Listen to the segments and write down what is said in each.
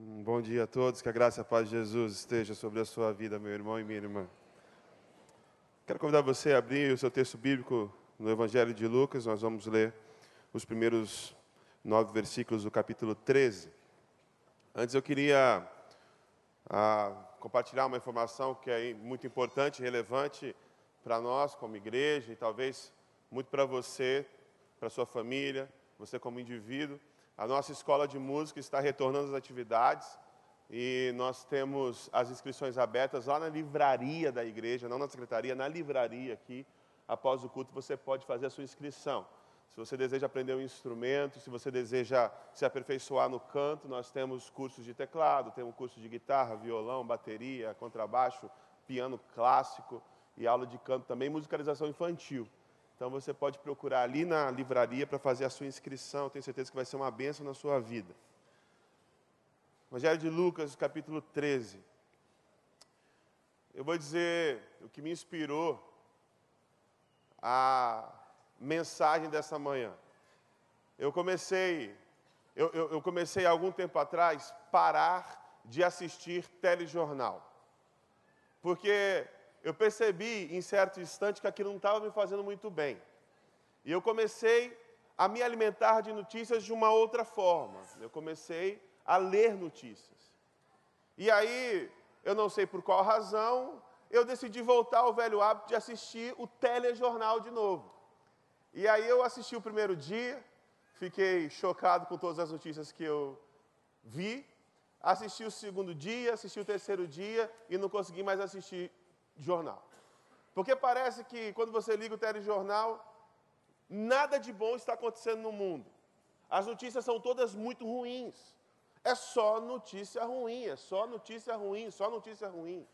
Um bom dia a todos, que a graça e a paz de Jesus esteja sobre a sua vida, meu irmão e minha irmã. Quero convidar você a abrir o seu texto bíblico no Evangelho de Lucas, nós vamos ler os primeiros nove versículos do capítulo 13. Antes eu queria ah, compartilhar uma informação que é muito importante, relevante para nós como igreja e talvez muito para você, para sua família, você como indivíduo. A nossa escola de música está retornando às atividades e nós temos as inscrições abertas lá na livraria da igreja, não na secretaria, na livraria aqui. Após o culto você pode fazer a sua inscrição. Se você deseja aprender um instrumento, se você deseja se aperfeiçoar no canto, nós temos cursos de teclado, temos curso de guitarra, violão, bateria, contrabaixo, piano clássico e aula de canto também, musicalização infantil. Então você pode procurar ali na livraria para fazer a sua inscrição, tenho certeza que vai ser uma bênção na sua vida. Evangelho de Lucas, capítulo 13. Eu vou dizer o que me inspirou a mensagem dessa manhã. Eu comecei, eu, eu, eu comecei algum tempo atrás parar de assistir telejornal. Porque eu percebi em certo instante que aquilo não estava me fazendo muito bem. E eu comecei a me alimentar de notícias de uma outra forma. Eu comecei a ler notícias. E aí, eu não sei por qual razão, eu decidi voltar ao velho hábito de assistir o telejornal de novo. E aí eu assisti o primeiro dia, fiquei chocado com todas as notícias que eu vi. Assisti o segundo dia, assisti o terceiro dia e não consegui mais assistir jornal. Porque parece que quando você liga o telejornal, nada de bom está acontecendo no mundo. As notícias são todas muito ruins. É só notícia ruim, é só notícia ruim, só notícia ruim.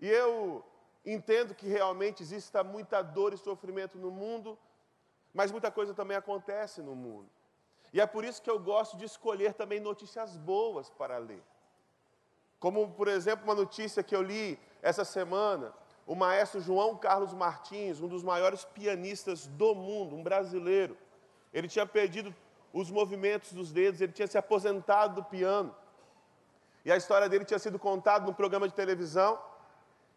E eu entendo que realmente exista muita dor e sofrimento no mundo, mas muita coisa também acontece no mundo. E é por isso que eu gosto de escolher também notícias boas para ler. Como, por exemplo, uma notícia que eu li essa semana, o maestro João Carlos Martins, um dos maiores pianistas do mundo, um brasileiro, ele tinha perdido os movimentos dos dedos, ele tinha se aposentado do piano. E a história dele tinha sido contada num programa de televisão.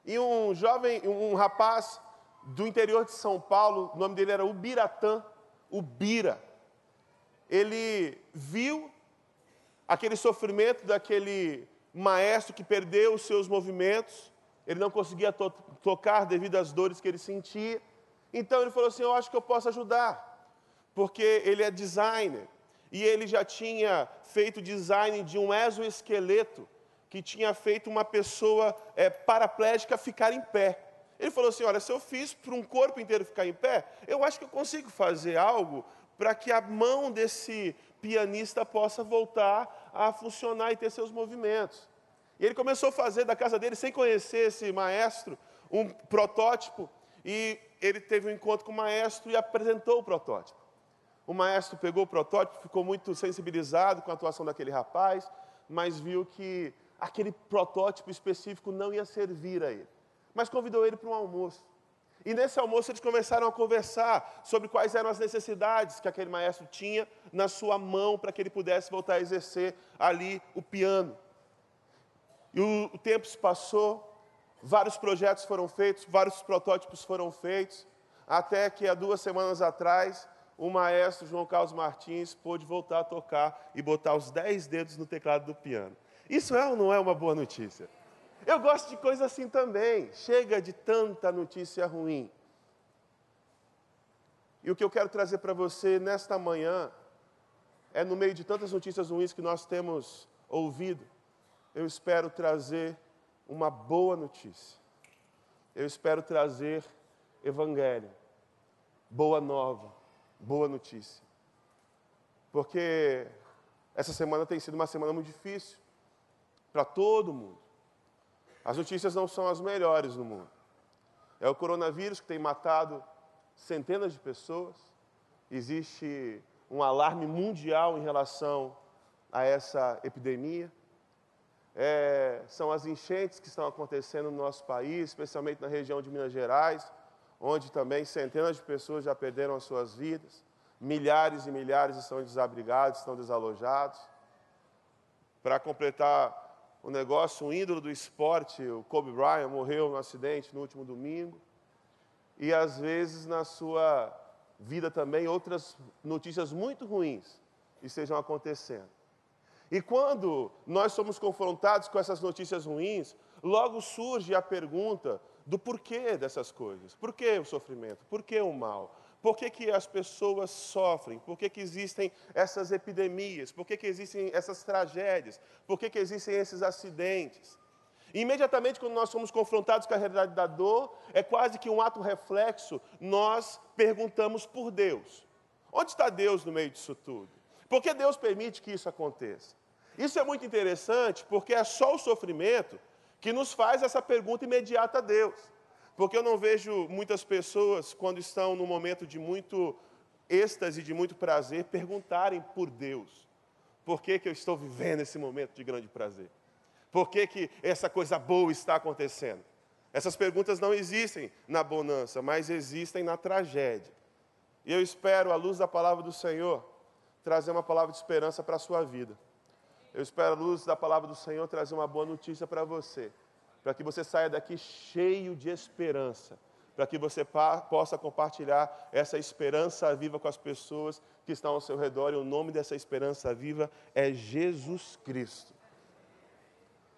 E um jovem, um rapaz do interior de São Paulo, o nome dele era Ubiratã, Ubira. Ele viu aquele sofrimento daquele maestro que perdeu os seus movimentos, ele não conseguia to tocar devido às dores que ele sentia. Então ele falou assim: Eu acho que eu posso ajudar, porque ele é designer e ele já tinha feito design de um exoesqueleto que tinha feito uma pessoa é, paraplégica ficar em pé. Ele falou assim: Olha, se eu fiz para um corpo inteiro ficar em pé, eu acho que eu consigo fazer algo para que a mão desse pianista possa voltar a funcionar e ter seus movimentos. E ele começou a fazer da casa dele, sem conhecer esse maestro, um protótipo. E ele teve um encontro com o maestro e apresentou o protótipo. O maestro pegou o protótipo, ficou muito sensibilizado com a atuação daquele rapaz, mas viu que aquele protótipo específico não ia servir a ele mas convidou ele para um almoço. E nesse almoço eles começaram a conversar sobre quais eram as necessidades que aquele maestro tinha na sua mão para que ele pudesse voltar a exercer ali o piano. E o, o tempo se passou, vários projetos foram feitos, vários protótipos foram feitos, até que há duas semanas atrás o maestro João Carlos Martins pôde voltar a tocar e botar os dez dedos no teclado do piano. Isso é ou não é uma boa notícia? Eu gosto de coisa assim também. Chega de tanta notícia ruim. E o que eu quero trazer para você nesta manhã é, no meio de tantas notícias ruins que nós temos ouvido, eu espero trazer uma boa notícia. Eu espero trazer evangelho, boa nova, boa notícia. Porque essa semana tem sido uma semana muito difícil para todo mundo. As notícias não são as melhores no mundo. É o coronavírus que tem matado centenas de pessoas. Existe um alarme mundial em relação a essa epidemia. É, são as enchentes que estão acontecendo no nosso país, especialmente na região de Minas Gerais, onde também centenas de pessoas já perderam as suas vidas. Milhares e milhares estão desabrigados, estão desalojados. Para completar o negócio, um ídolo do esporte, o Kobe Bryant, morreu no acidente no último domingo. E às vezes na sua vida também outras notícias muito ruins estejam acontecendo. E quando nós somos confrontados com essas notícias ruins, logo surge a pergunta do porquê dessas coisas. Por que o sofrimento? Por que o mal? Por que, que as pessoas sofrem? Por que, que existem essas epidemias? Por que, que existem essas tragédias? Por que, que existem esses acidentes? Imediatamente, quando nós somos confrontados com a realidade da dor, é quase que um ato reflexo, nós perguntamos por Deus. Onde está Deus no meio disso tudo? Por que Deus permite que isso aconteça? Isso é muito interessante porque é só o sofrimento que nos faz essa pergunta imediata a Deus. Porque eu não vejo muitas pessoas, quando estão num momento de muito êxtase, de muito prazer, perguntarem por Deus: por que, que eu estou vivendo esse momento de grande prazer? Por que, que essa coisa boa está acontecendo? Essas perguntas não existem na bonança, mas existem na tragédia. E eu espero, à luz da palavra do Senhor, trazer uma palavra de esperança para a sua vida. Eu espero, à luz da palavra do Senhor, trazer uma boa notícia para você, para que você saia daqui cheio de esperança, para que você possa compartilhar essa esperança viva com as pessoas que estão ao seu redor, e o nome dessa esperança viva é Jesus Cristo.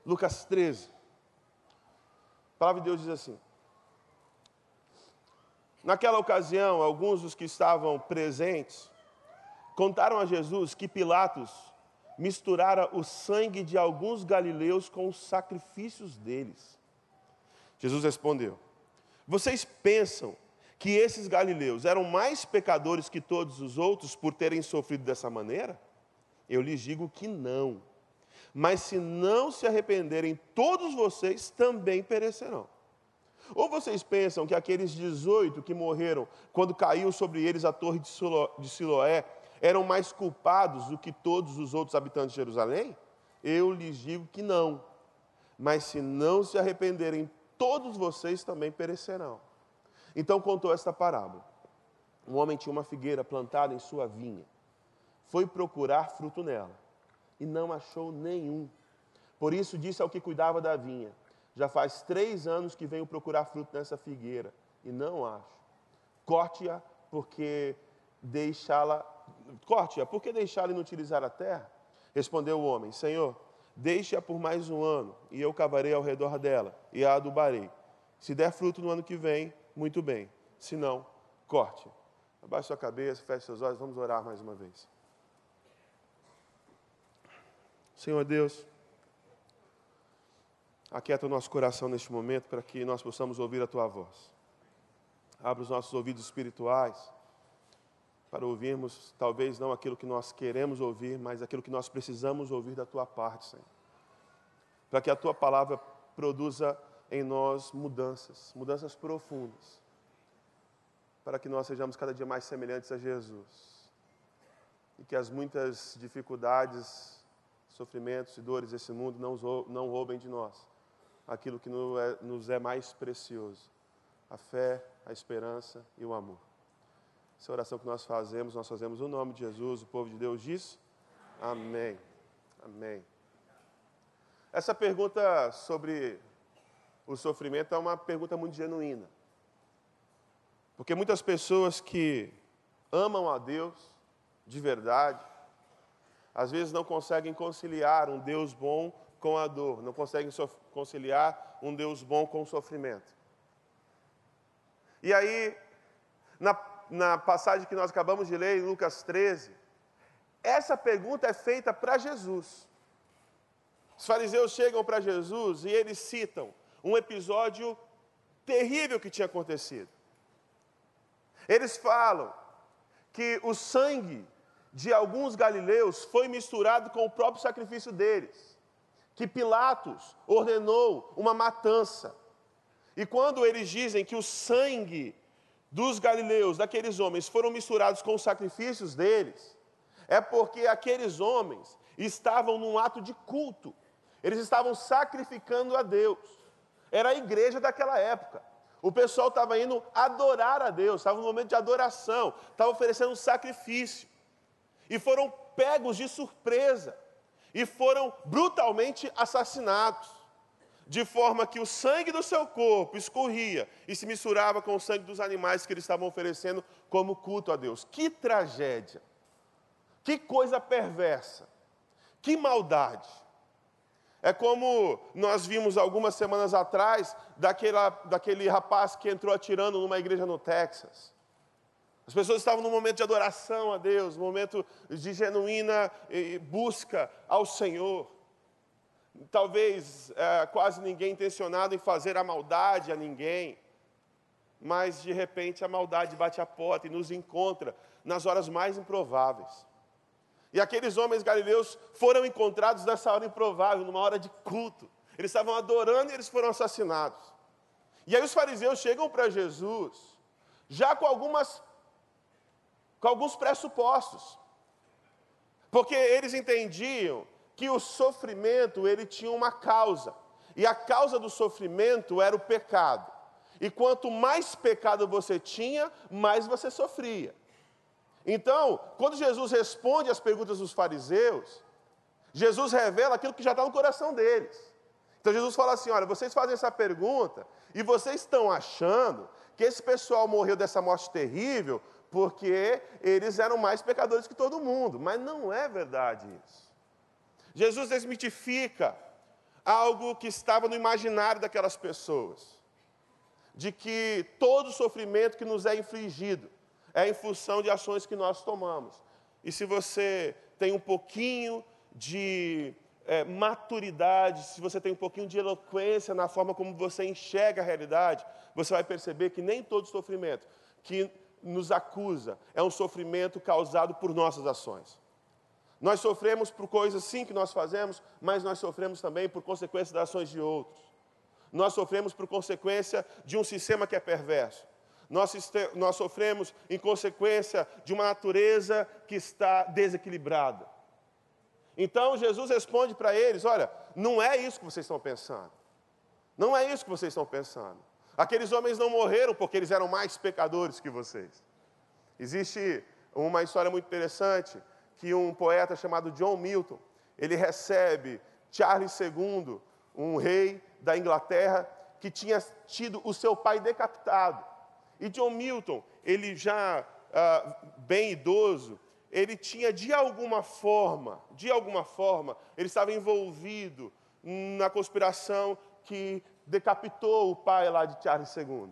Lucas 13. A palavra de Deus diz assim: Naquela ocasião, alguns dos que estavam presentes contaram a Jesus que Pilatos misturara o sangue de alguns galileus com os sacrifícios deles. Jesus respondeu: Vocês pensam que esses galileus eram mais pecadores que todos os outros por terem sofrido dessa maneira? Eu lhes digo que não. Mas se não se arrependerem, todos vocês também perecerão. Ou vocês pensam que aqueles 18 que morreram quando caiu sobre eles a torre de Siloé eram mais culpados do que todos os outros habitantes de Jerusalém? Eu lhes digo que não. Mas se não se arrependerem, todos vocês também perecerão. Então contou esta parábola. Um homem tinha uma figueira plantada em sua vinha. Foi procurar fruto nela e não achou nenhum. Por isso disse ao que cuidava da vinha: Já faz três anos que venho procurar fruto nessa figueira e não acho. Corte-a, porque deixá-la corte-a, por que deixá-la inutilizar a terra? Respondeu o homem: Senhor, deixe-a por mais um ano, e eu cavarei ao redor dela, e a adubarei. Se der fruto no ano que vem, muito bem. Se não, corte. Abaixe sua cabeça, feche seus olhos, vamos orar mais uma vez. Senhor Deus, aquieta o nosso coração neste momento para que nós possamos ouvir a Tua voz. Abra os nossos ouvidos espirituais para ouvirmos, talvez não aquilo que nós queremos ouvir, mas aquilo que nós precisamos ouvir da tua parte, Senhor. Para que a tua palavra produza em nós mudanças, mudanças profundas, para que nós sejamos cada dia mais semelhantes a Jesus. E que as muitas dificuldades, sofrimentos e dores desse mundo não, roubem de nós aquilo que nos é mais precioso: a fé, a esperança e o amor. Essa oração que nós fazemos, nós fazemos no nome de Jesus, o povo de Deus diz: Amém. Amém. Essa pergunta sobre o sofrimento é uma pergunta muito genuína. Porque muitas pessoas que amam a Deus de verdade, às vezes não conseguem conciliar um Deus bom com a dor, não conseguem conciliar um Deus bom com o sofrimento. E aí, na na passagem que nós acabamos de ler, em Lucas 13, essa pergunta é feita para Jesus. Os fariseus chegam para Jesus e eles citam um episódio terrível que tinha acontecido. Eles falam que o sangue de alguns galileus foi misturado com o próprio sacrifício deles, que Pilatos ordenou uma matança. E quando eles dizem que o sangue dos galileus, daqueles homens, foram misturados com os sacrifícios deles, é porque aqueles homens estavam num ato de culto, eles estavam sacrificando a Deus. Era a igreja daquela época. O pessoal estava indo adorar a Deus, estava no momento de adoração, estava oferecendo um sacrifício. E foram pegos de surpresa. e foram brutalmente assassinados, de forma que o sangue do seu corpo escorria e se misturava com o sangue dos animais que eles estavam oferecendo como culto a Deus. Que tragédia! Que coisa perversa! Que maldade! É como nós vimos algumas semanas atrás daquela, daquele rapaz que entrou atirando numa igreja no Texas. As pessoas estavam num momento de adoração a Deus, um momento de genuína busca ao Senhor. Talvez é, quase ninguém intencionado em fazer a maldade a ninguém, mas de repente a maldade bate a porta e nos encontra nas horas mais improváveis. E aqueles homens galileus foram encontrados nessa hora improvável, numa hora de culto. Eles estavam adorando e eles foram assassinados. E aí os fariseus chegam para Jesus, já com, algumas, com alguns pressupostos. Porque eles entendiam que o sofrimento ele tinha uma causa. E a causa do sofrimento era o pecado. E quanto mais pecado você tinha, mais você sofria. Então, quando Jesus responde às perguntas dos fariseus, Jesus revela aquilo que já está no coração deles. Então Jesus fala assim: olha, vocês fazem essa pergunta e vocês estão achando que esse pessoal morreu dessa morte terrível porque eles eram mais pecadores que todo mundo. Mas não é verdade isso. Jesus desmitifica algo que estava no imaginário daquelas pessoas, de que todo sofrimento que nos é infligido é em função de ações que nós tomamos. E se você tem um pouquinho de é, maturidade, se você tem um pouquinho de eloquência na forma como você enxerga a realidade, você vai perceber que nem todo sofrimento que nos acusa é um sofrimento causado por nossas ações. Nós sofremos por coisas sim que nós fazemos, mas nós sofremos também por consequência das ações de outros. Nós sofremos por consequência de um sistema que é perverso nós, nós sofremos em consequência de uma natureza que está desequilibrada. Então Jesus responde para eles: olha, não é isso que vocês estão pensando. Não é isso que vocês estão pensando. Aqueles homens não morreram porque eles eram mais pecadores que vocês. Existe uma história muito interessante que um poeta chamado John Milton, ele recebe Charles II, um rei da Inglaterra que tinha tido o seu pai decapitado. E John Milton, ele já ah, bem idoso, ele tinha de alguma forma, de alguma forma, ele estava envolvido na conspiração que decapitou o pai lá de Charles II.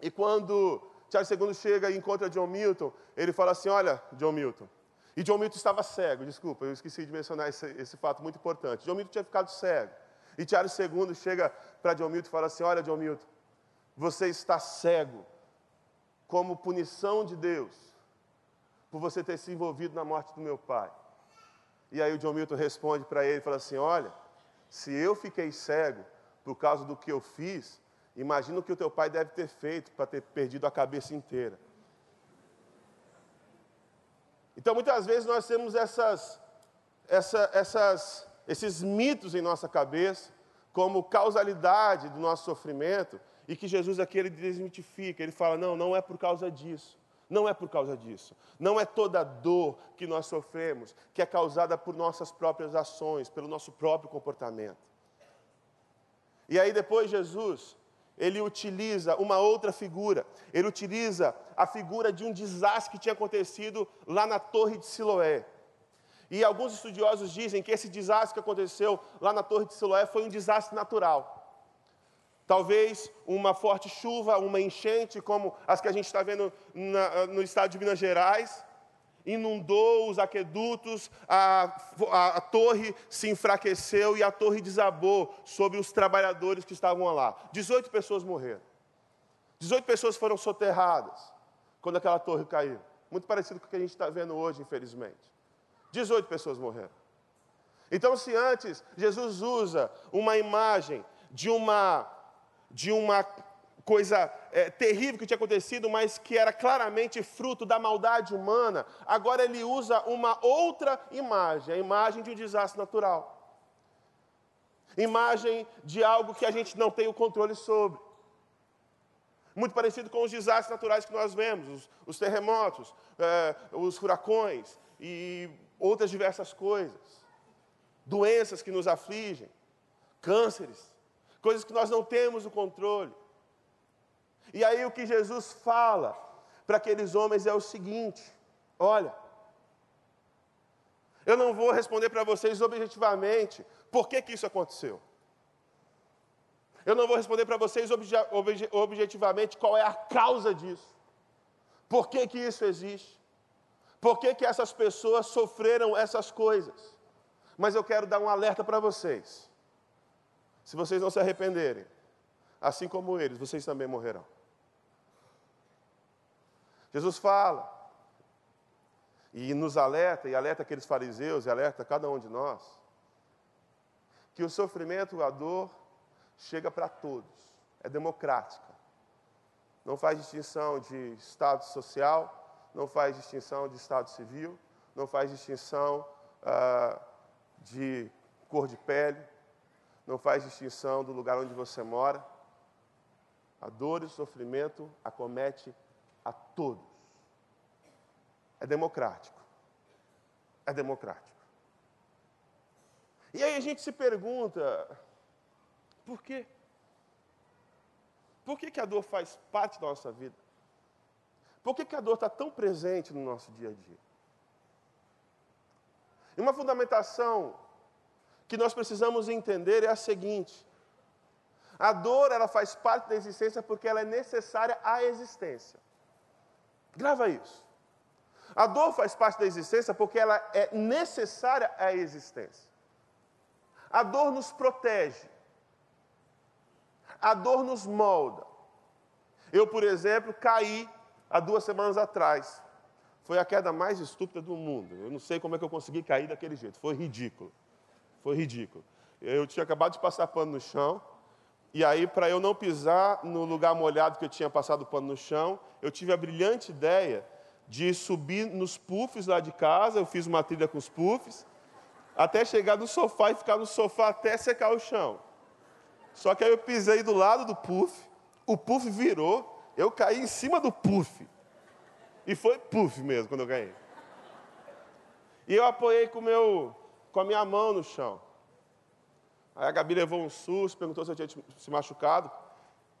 E quando Charles II chega e encontra John Milton, ele fala assim: Olha, John Milton. E John Milton estava cego, desculpa, eu esqueci de mencionar esse, esse fato muito importante. John Milton tinha ficado cego. E Charles II chega para John Milton e fala assim: Olha, John Milton, você está cego como punição de Deus por você ter se envolvido na morte do meu pai. E aí o John Milton responde para ele, fala assim: "Olha, se eu fiquei cego por causa do que eu fiz, imagina o que o teu pai deve ter feito para ter perdido a cabeça inteira." Então, muitas vezes nós temos essas, essa, essas, esses mitos em nossa cabeça como causalidade do nosso sofrimento, e que Jesus aqui ele desmitifica, ele fala: não, não é por causa disso. Não é por causa disso. Não é toda dor que nós sofremos que é causada por nossas próprias ações, pelo nosso próprio comportamento. E aí depois Jesus, ele utiliza uma outra figura. Ele utiliza a figura de um desastre que tinha acontecido lá na Torre de Siloé. E alguns estudiosos dizem que esse desastre que aconteceu lá na Torre de Siloé foi um desastre natural. Talvez uma forte chuva, uma enchente, como as que a gente está vendo na, no estado de Minas Gerais, inundou os aquedutos, a, a, a, torre se enfraqueceu e a torre desabou sobre os trabalhadores que estavam lá. 18 pessoas morreram. 18 pessoas foram soterradas quando aquela torre caiu. Muito parecido com o que a gente está vendo hoje, infelizmente. 18 pessoas morreram. Então, se antes Jesus usa uma imagem de uma de uma coisa é, terrível que tinha acontecido, mas que era claramente fruto da maldade humana, agora ele usa uma outra imagem, a imagem de um desastre natural. Imagem de algo que a gente não tem o controle sobre. Muito parecido com os desastres naturais que nós vemos, os, os terremotos, é, os furacões e outras diversas coisas. doenças que nos afligem, cânceres, coisas que nós não temos o controle. E aí o que Jesus fala para aqueles homens é o seguinte: olha, eu não vou responder para vocês objetivamente por que, que isso aconteceu. Eu não vou responder para vocês obje, obje, objetivamente qual é a causa disso. Por que, que isso existe? Por que, que essas pessoas sofreram essas coisas? Mas eu quero dar um alerta para vocês. Se vocês não se arrependerem, assim como eles, vocês também morrerão. Jesus fala e nos alerta, e alerta aqueles fariseus, e alerta cada um de nós, que o sofrimento, a dor, chega para todos, é democrática. Não faz distinção de estado social, não faz distinção de estado civil, não faz distinção ah, de cor de pele, não faz distinção do lugar onde você mora. A dor e o sofrimento acomete a todos. É democrático. É democrático. E aí a gente se pergunta, por quê? Por que, que a dor faz parte da nossa vida? Por que, que a dor está tão presente no nosso dia a dia? E uma fundamentação que nós precisamos entender é a seguinte: a dor ela faz parte da existência porque ela é necessária à existência. Grava isso. A dor faz parte da existência porque ela é necessária à existência. A dor nos protege. A dor nos molda. Eu, por exemplo, caí há duas semanas atrás. Foi a queda mais estúpida do mundo. Eu não sei como é que eu consegui cair daquele jeito. Foi ridículo. Foi ridículo. Eu tinha acabado de passar pano no chão. E aí, para eu não pisar no lugar molhado que eu tinha passado pano no chão, eu tive a brilhante ideia de subir nos puffs lá de casa, eu fiz uma trilha com os puffs, até chegar no sofá e ficar no sofá até secar o chão. Só que aí eu pisei do lado do puff, o puff virou, eu caí em cima do puff. E foi puff mesmo quando eu ganhei. E eu apoiei com, meu, com a minha mão no chão. Aí a Gabi levou um susto, perguntou se eu tinha se machucado.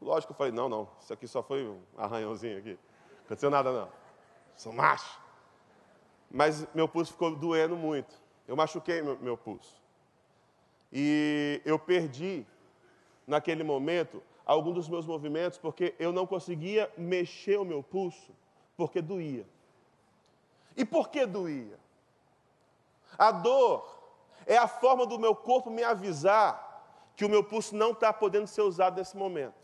Lógico, eu falei, não, não, isso aqui só foi um arranhãozinho aqui. Não aconteceu nada não sou macho. Mas meu pulso ficou doendo muito. Eu machuquei meu, meu pulso. E eu perdi, naquele momento, algum dos meus movimentos, porque eu não conseguia mexer o meu pulso, porque doía. E por que doía? A dor é a forma do meu corpo me avisar que o meu pulso não está podendo ser usado nesse momento.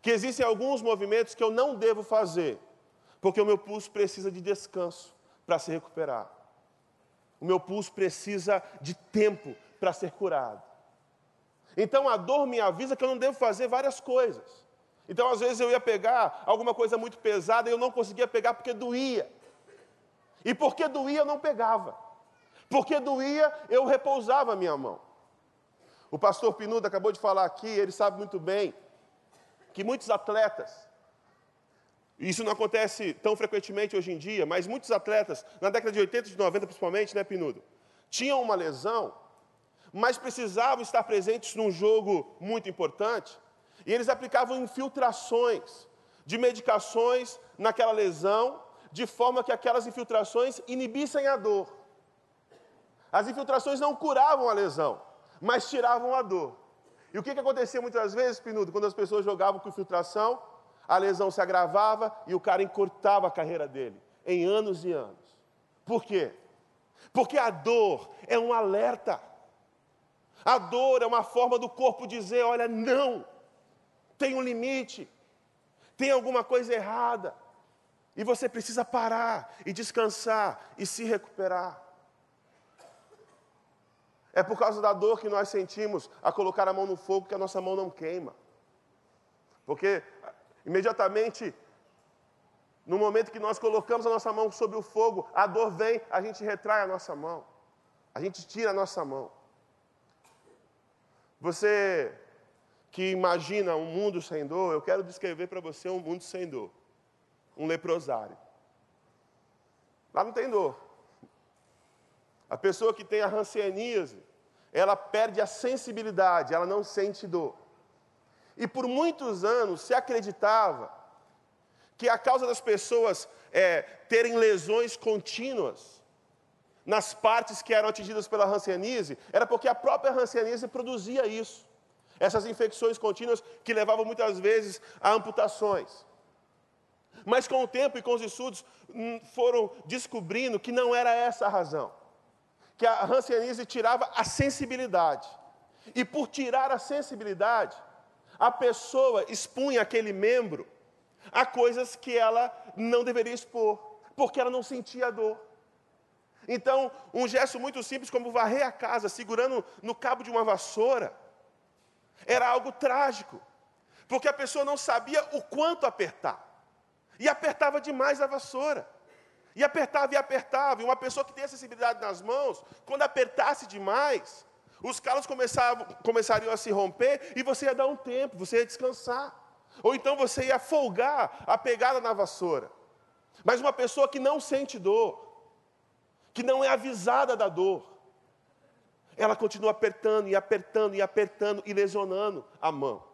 Que existem alguns movimentos que eu não devo fazer, porque o meu pulso precisa de descanso para se recuperar. O meu pulso precisa de tempo para ser curado. Então a dor me avisa que eu não devo fazer várias coisas. Então às vezes eu ia pegar alguma coisa muito pesada e eu não conseguia pegar porque doía. E porque doía eu não pegava. Porque doía eu repousava a minha mão. O pastor Pinuda acabou de falar aqui, ele sabe muito bem que muitos atletas isso não acontece tão frequentemente hoje em dia, mas muitos atletas, na década de 80 e 90 principalmente, né, Pinudo, tinham uma lesão, mas precisavam estar presentes num jogo muito importante, e eles aplicavam infiltrações de medicações naquela lesão, de forma que aquelas infiltrações inibissem a dor. As infiltrações não curavam a lesão, mas tiravam a dor. E o que, que acontecia muitas vezes, Pinudo, quando as pessoas jogavam com infiltração? a lesão se agravava e o cara encurtava a carreira dele em anos e anos. Por quê? Porque a dor é um alerta. A dor é uma forma do corpo dizer: olha, não, tem um limite, tem alguma coisa errada, e você precisa parar e descansar e se recuperar. É por causa da dor que nós sentimos a colocar a mão no fogo que a nossa mão não queima. Porque Imediatamente, no momento que nós colocamos a nossa mão sobre o fogo, a dor vem, a gente retrai a nossa mão. A gente tira a nossa mão. Você que imagina um mundo sem dor, eu quero descrever para você um mundo sem dor. Um leprosário. Lá não tem dor. A pessoa que tem a rancianíase, ela perde a sensibilidade, ela não sente dor. E por muitos anos se acreditava que a causa das pessoas é, terem lesões contínuas nas partes que eram atingidas pela hanseníase era porque a própria hanseníase produzia isso. Essas infecções contínuas que levavam muitas vezes a amputações. Mas com o tempo e com os estudos hum, foram descobrindo que não era essa a razão. Que a hanseníase tirava a sensibilidade. E por tirar a sensibilidade, a pessoa expunha aquele membro a coisas que ela não deveria expor, porque ela não sentia dor. Então, um gesto muito simples como varrer a casa segurando no cabo de uma vassoura era algo trágico, porque a pessoa não sabia o quanto apertar. E apertava demais a vassoura. E apertava e apertava. E uma pessoa que tem acessibilidade nas mãos, quando apertasse demais, os calos começavam, começariam a se romper e você ia dar um tempo, você ia descansar. Ou então você ia folgar a pegada na vassoura. Mas uma pessoa que não sente dor, que não é avisada da dor, ela continua apertando e apertando e apertando e lesionando a mão.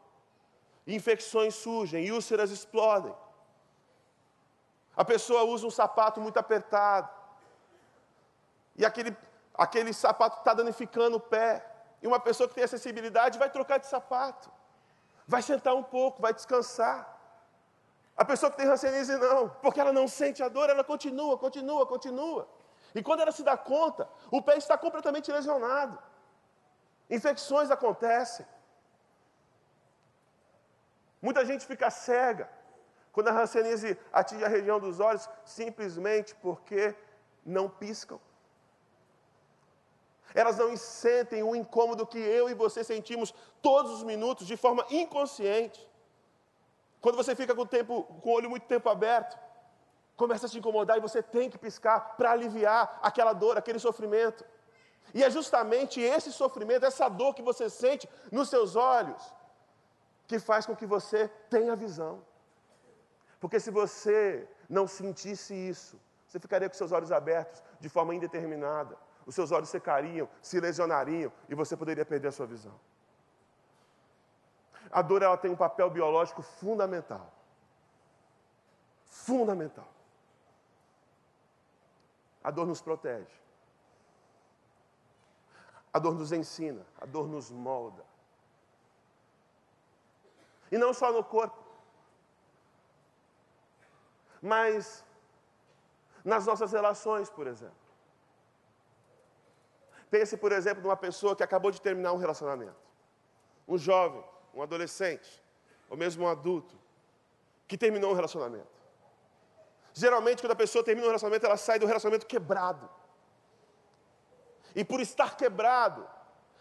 Infecções surgem úlceras explodem. A pessoa usa um sapato muito apertado. E aquele, aquele sapato está danificando o pé. E uma pessoa que tem acessibilidade vai trocar de sapato. Vai sentar um pouco, vai descansar. A pessoa que tem rancenise não, porque ela não sente a dor, ela continua, continua, continua. E quando ela se dá conta, o pé está completamente lesionado. Infecções acontecem. Muita gente fica cega quando a hanseníase atinge a região dos olhos, simplesmente porque não piscam. Elas não sentem o incômodo que eu e você sentimos todos os minutos, de forma inconsciente. Quando você fica com o, tempo, com o olho muito tempo aberto, começa a te incomodar e você tem que piscar para aliviar aquela dor, aquele sofrimento. E é justamente esse sofrimento, essa dor que você sente nos seus olhos, que faz com que você tenha visão. Porque se você não sentisse isso, você ficaria com seus olhos abertos de forma indeterminada. Os seus olhos secariam, se lesionariam e você poderia perder a sua visão. A dor ela tem um papel biológico fundamental. Fundamental. A dor nos protege. A dor nos ensina, a dor nos molda. E não só no corpo, mas nas nossas relações, por exemplo. Pense, por exemplo, numa pessoa que acabou de terminar um relacionamento. Um jovem, um adolescente, ou mesmo um adulto, que terminou um relacionamento. Geralmente, quando a pessoa termina um relacionamento, ela sai do relacionamento quebrado. E por estar quebrado,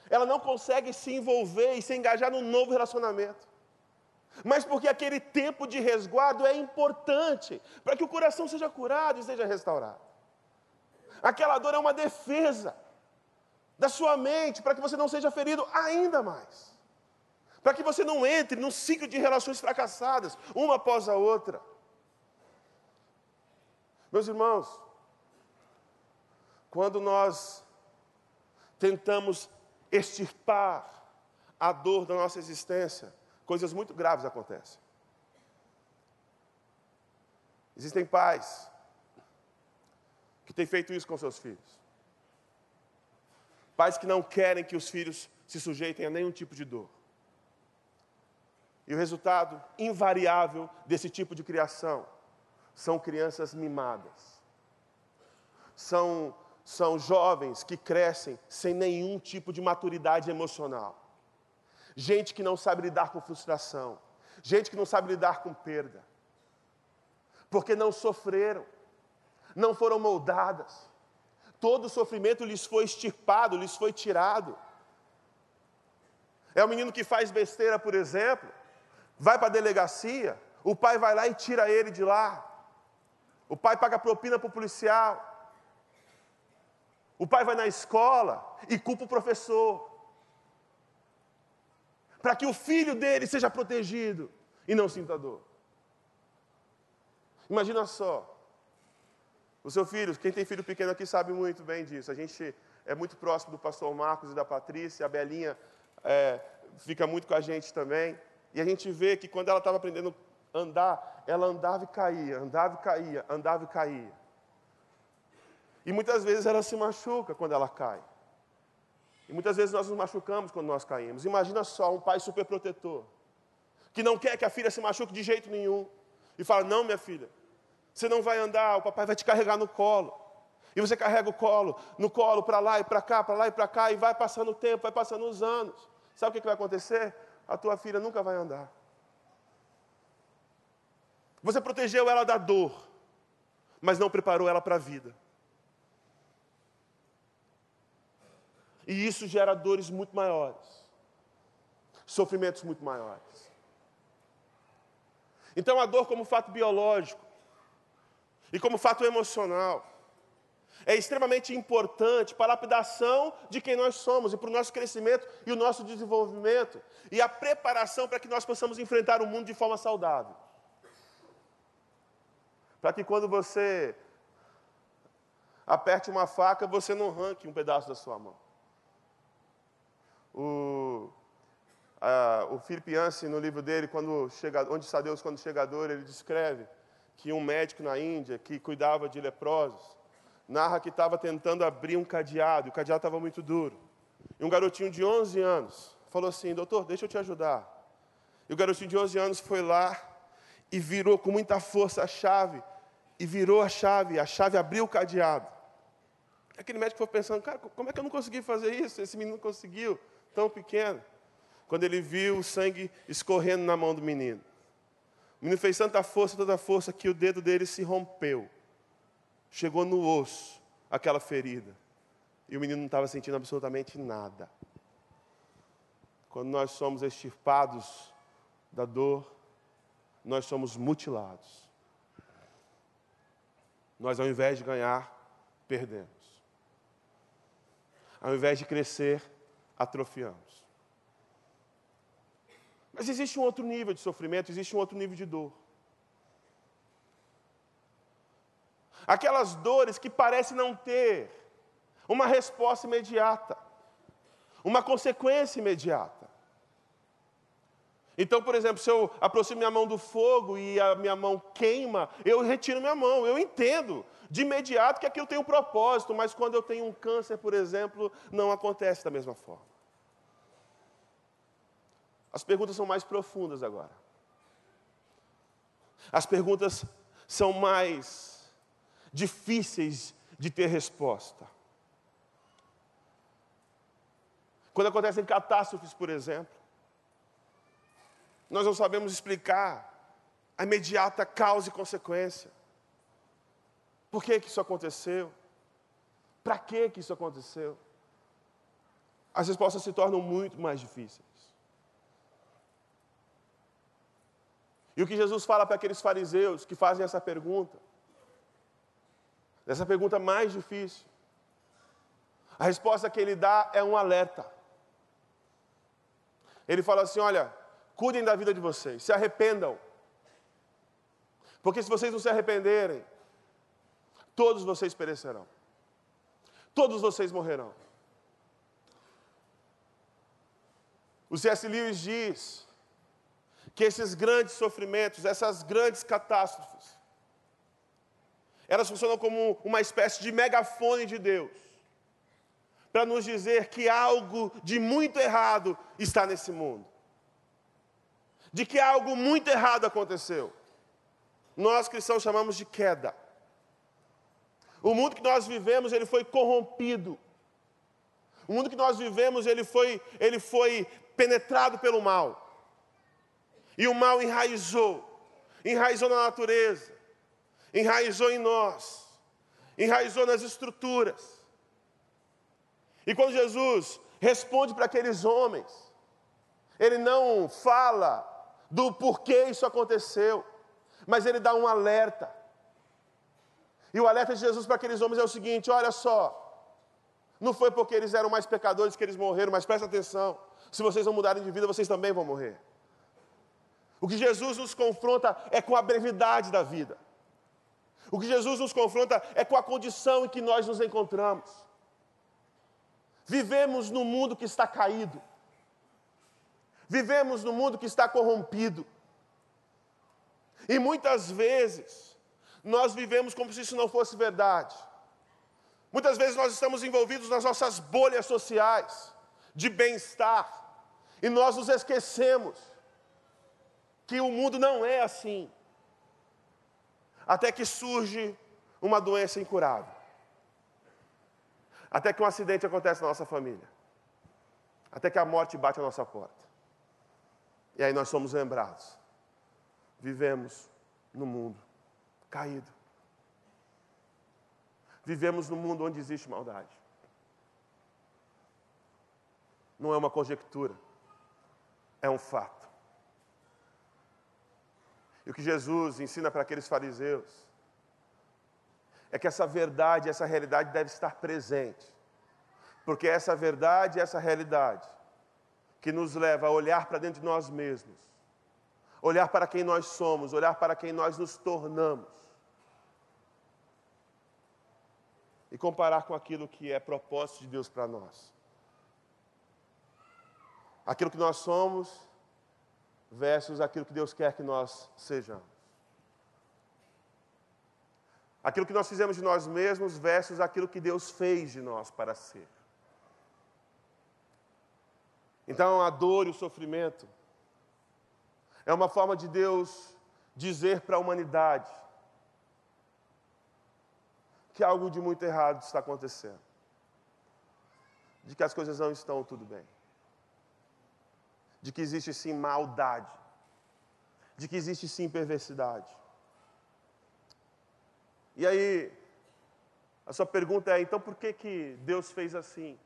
ela não consegue se envolver e se engajar num novo relacionamento mas porque aquele tempo de resguardo é importante para que o coração seja curado e seja restaurado. Aquela dor é uma defesa da sua mente para que você não seja ferido ainda mais. Para que você não entre num ciclo de relações fracassadas, uma após a outra. Meus irmãos, quando nós tentamos extirpar a dor da nossa existência, coisas muito graves acontecem. Existem pais que têm feito isso com seus filhos. Pais que não querem que os filhos se sujeitem a nenhum tipo de dor. E o resultado invariável desse tipo de criação são crianças mimadas. São, são jovens que crescem sem nenhum tipo de maturidade emocional gente que não sabe lidar com frustração, gente que não sabe lidar com perda, porque não sofreram, não foram moldadas, todo o sofrimento lhes foi extirpado, lhes foi tirado. É o menino que faz besteira, por exemplo, vai para a delegacia, o pai vai lá e tira ele de lá. O pai paga propina para o policial. O pai vai na escola e culpa o professor para que o filho dele seja protegido e não sinta dor. Imagina só, o seu filho, quem tem filho pequeno aqui sabe muito bem disso. A gente é muito próximo do pastor Marcos e da Patrícia, a Belinha é, fica muito com a gente também. E a gente vê que quando ela estava aprendendo a andar, ela andava e caía, andava e caía, andava e caía. E muitas vezes ela se machuca quando ela cai. E muitas vezes nós nos machucamos quando nós caímos. Imagina só um pai superprotetor, que não quer que a filha se machuque de jeito nenhum. E fala: Não, minha filha, você não vai andar, o papai vai te carregar no colo. E você carrega o colo, no colo, para lá e para cá, para lá e para cá, e vai passando o tempo, vai passando os anos. Sabe o que, que vai acontecer? A tua filha nunca vai andar. Você protegeu ela da dor, mas não preparou ela para a vida. E isso gera dores muito maiores, sofrimentos muito maiores. Então, a dor, como fato biológico e como fato emocional, é extremamente importante para a lapidação de quem nós somos e para o nosso crescimento e o nosso desenvolvimento e a preparação para que nós possamos enfrentar o mundo de forma saudável. Para que quando você aperte uma faca, você não arranque um pedaço da sua mão. O, a, o Philip Yancey, no livro dele, quando chega, Onde está Deus quando chegador, ele descreve que um médico na Índia que cuidava de leprosos, narra que estava tentando abrir um cadeado, e o cadeado estava muito duro. E um garotinho de 11 anos falou assim: Doutor, deixa eu te ajudar. E o garotinho de 11 anos foi lá e virou com muita força a chave, e virou a chave, a chave abriu o cadeado. Aquele médico foi pensando: Cara, como é que eu não consegui fazer isso? Esse menino conseguiu, tão pequeno. Quando ele viu o sangue escorrendo na mão do menino. O menino fez tanta força, tanta força, que o dedo dele se rompeu chegou no osso aquela ferida. E o menino não estava sentindo absolutamente nada. Quando nós somos extirpados da dor, nós somos mutilados. Nós, ao invés de ganhar, perdemos. Ao invés de crescer, atrofiamos. Mas existe um outro nível de sofrimento, existe um outro nível de dor. aquelas dores que parecem não ter uma resposta imediata, uma consequência imediata. Então, por exemplo, se eu aproximo minha mão do fogo e a minha mão queima, eu retiro minha mão, eu entendo de imediato que aquilo tem um propósito, mas quando eu tenho um câncer, por exemplo, não acontece da mesma forma. As perguntas são mais profundas agora. As perguntas são mais difíceis de ter resposta. Quando acontecem catástrofes, por exemplo, nós não sabemos explicar a imediata causa e consequência. Por que, que isso aconteceu? Para que, que isso aconteceu? As respostas se tornam muito mais difíceis. E o que Jesus fala para aqueles fariseus que fazem essa pergunta Essa pergunta mais difícil. A resposta que ele dá é um alerta. Ele fala assim: olha, cuidem da vida de vocês, se arrependam. Porque se vocês não se arrependerem, todos vocês perecerão. Todos vocês morrerão. O C.S. Lewis diz que esses grandes sofrimentos, essas grandes catástrofes, elas funcionam como uma espécie de megafone de Deus, para nos dizer que algo de muito errado está nesse mundo, de que algo muito errado aconteceu. Nós cristãos chamamos de queda. O mundo que nós vivemos, ele foi corrompido. O mundo que nós vivemos, ele foi, ele foi penetrado pelo mal. E o mal enraizou, enraizou na natureza, enraizou em nós, enraizou nas estruturas. E quando Jesus responde para aqueles homens, ele não fala do porquê isso aconteceu, mas ele dá um alerta. E o alerta de Jesus para aqueles homens é o seguinte: olha só, não foi porque eles eram mais pecadores que eles morreram, mas presta atenção: se vocês não mudarem de vida, vocês também vão morrer. O que Jesus nos confronta é com a brevidade da vida. O que Jesus nos confronta é com a condição em que nós nos encontramos. Vivemos num mundo que está caído. Vivemos num mundo que está corrompido. E muitas vezes nós vivemos como se isso não fosse verdade. Muitas vezes nós estamos envolvidos nas nossas bolhas sociais de bem-estar e nós nos esquecemos que o mundo não é assim. Até que surge uma doença incurável. Até que um acidente acontece na nossa família. Até que a morte bate a nossa porta. E aí nós somos lembrados. Vivemos no mundo caído. Vivemos num mundo onde existe maldade. Não é uma conjectura, é um fato. E o que Jesus ensina para aqueles fariseus é que essa verdade, essa realidade deve estar presente. Porque é essa verdade, essa realidade que nos leva a olhar para dentro de nós mesmos, olhar para quem nós somos, olhar para quem nós nos tornamos. E comparar com aquilo que é propósito de Deus para nós. Aquilo que nós somos versus aquilo que Deus quer que nós sejamos. Aquilo que nós fizemos de nós mesmos versus aquilo que Deus fez de nós para ser. Então, a dor e o sofrimento é uma forma de Deus dizer para a humanidade que algo de muito errado está acontecendo, de que as coisas não estão tudo bem, de que existe sim maldade, de que existe sim perversidade. E aí, a sua pergunta é: então por que, que Deus fez assim?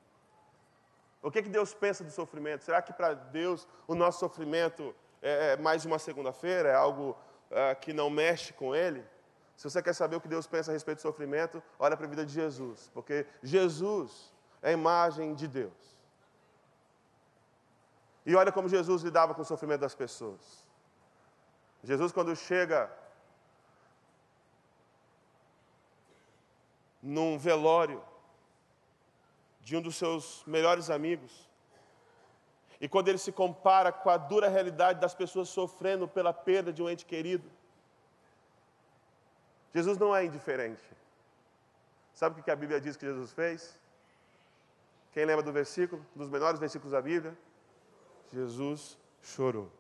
O que, que Deus pensa do sofrimento? Será que para Deus o nosso sofrimento é, é mais uma segunda-feira? É algo é, que não mexe com Ele? Se você quer saber o que Deus pensa a respeito do sofrimento, olha para a vida de Jesus, porque Jesus é a imagem de Deus. E olha como Jesus lidava com o sofrimento das pessoas. Jesus, quando chega num velório, de um dos seus melhores amigos. E quando ele se compara com a dura realidade das pessoas sofrendo pela perda de um ente querido, Jesus não é indiferente. Sabe o que a Bíblia diz que Jesus fez? Quem lembra do versículo, dos menores versículos da Bíblia? Jesus chorou.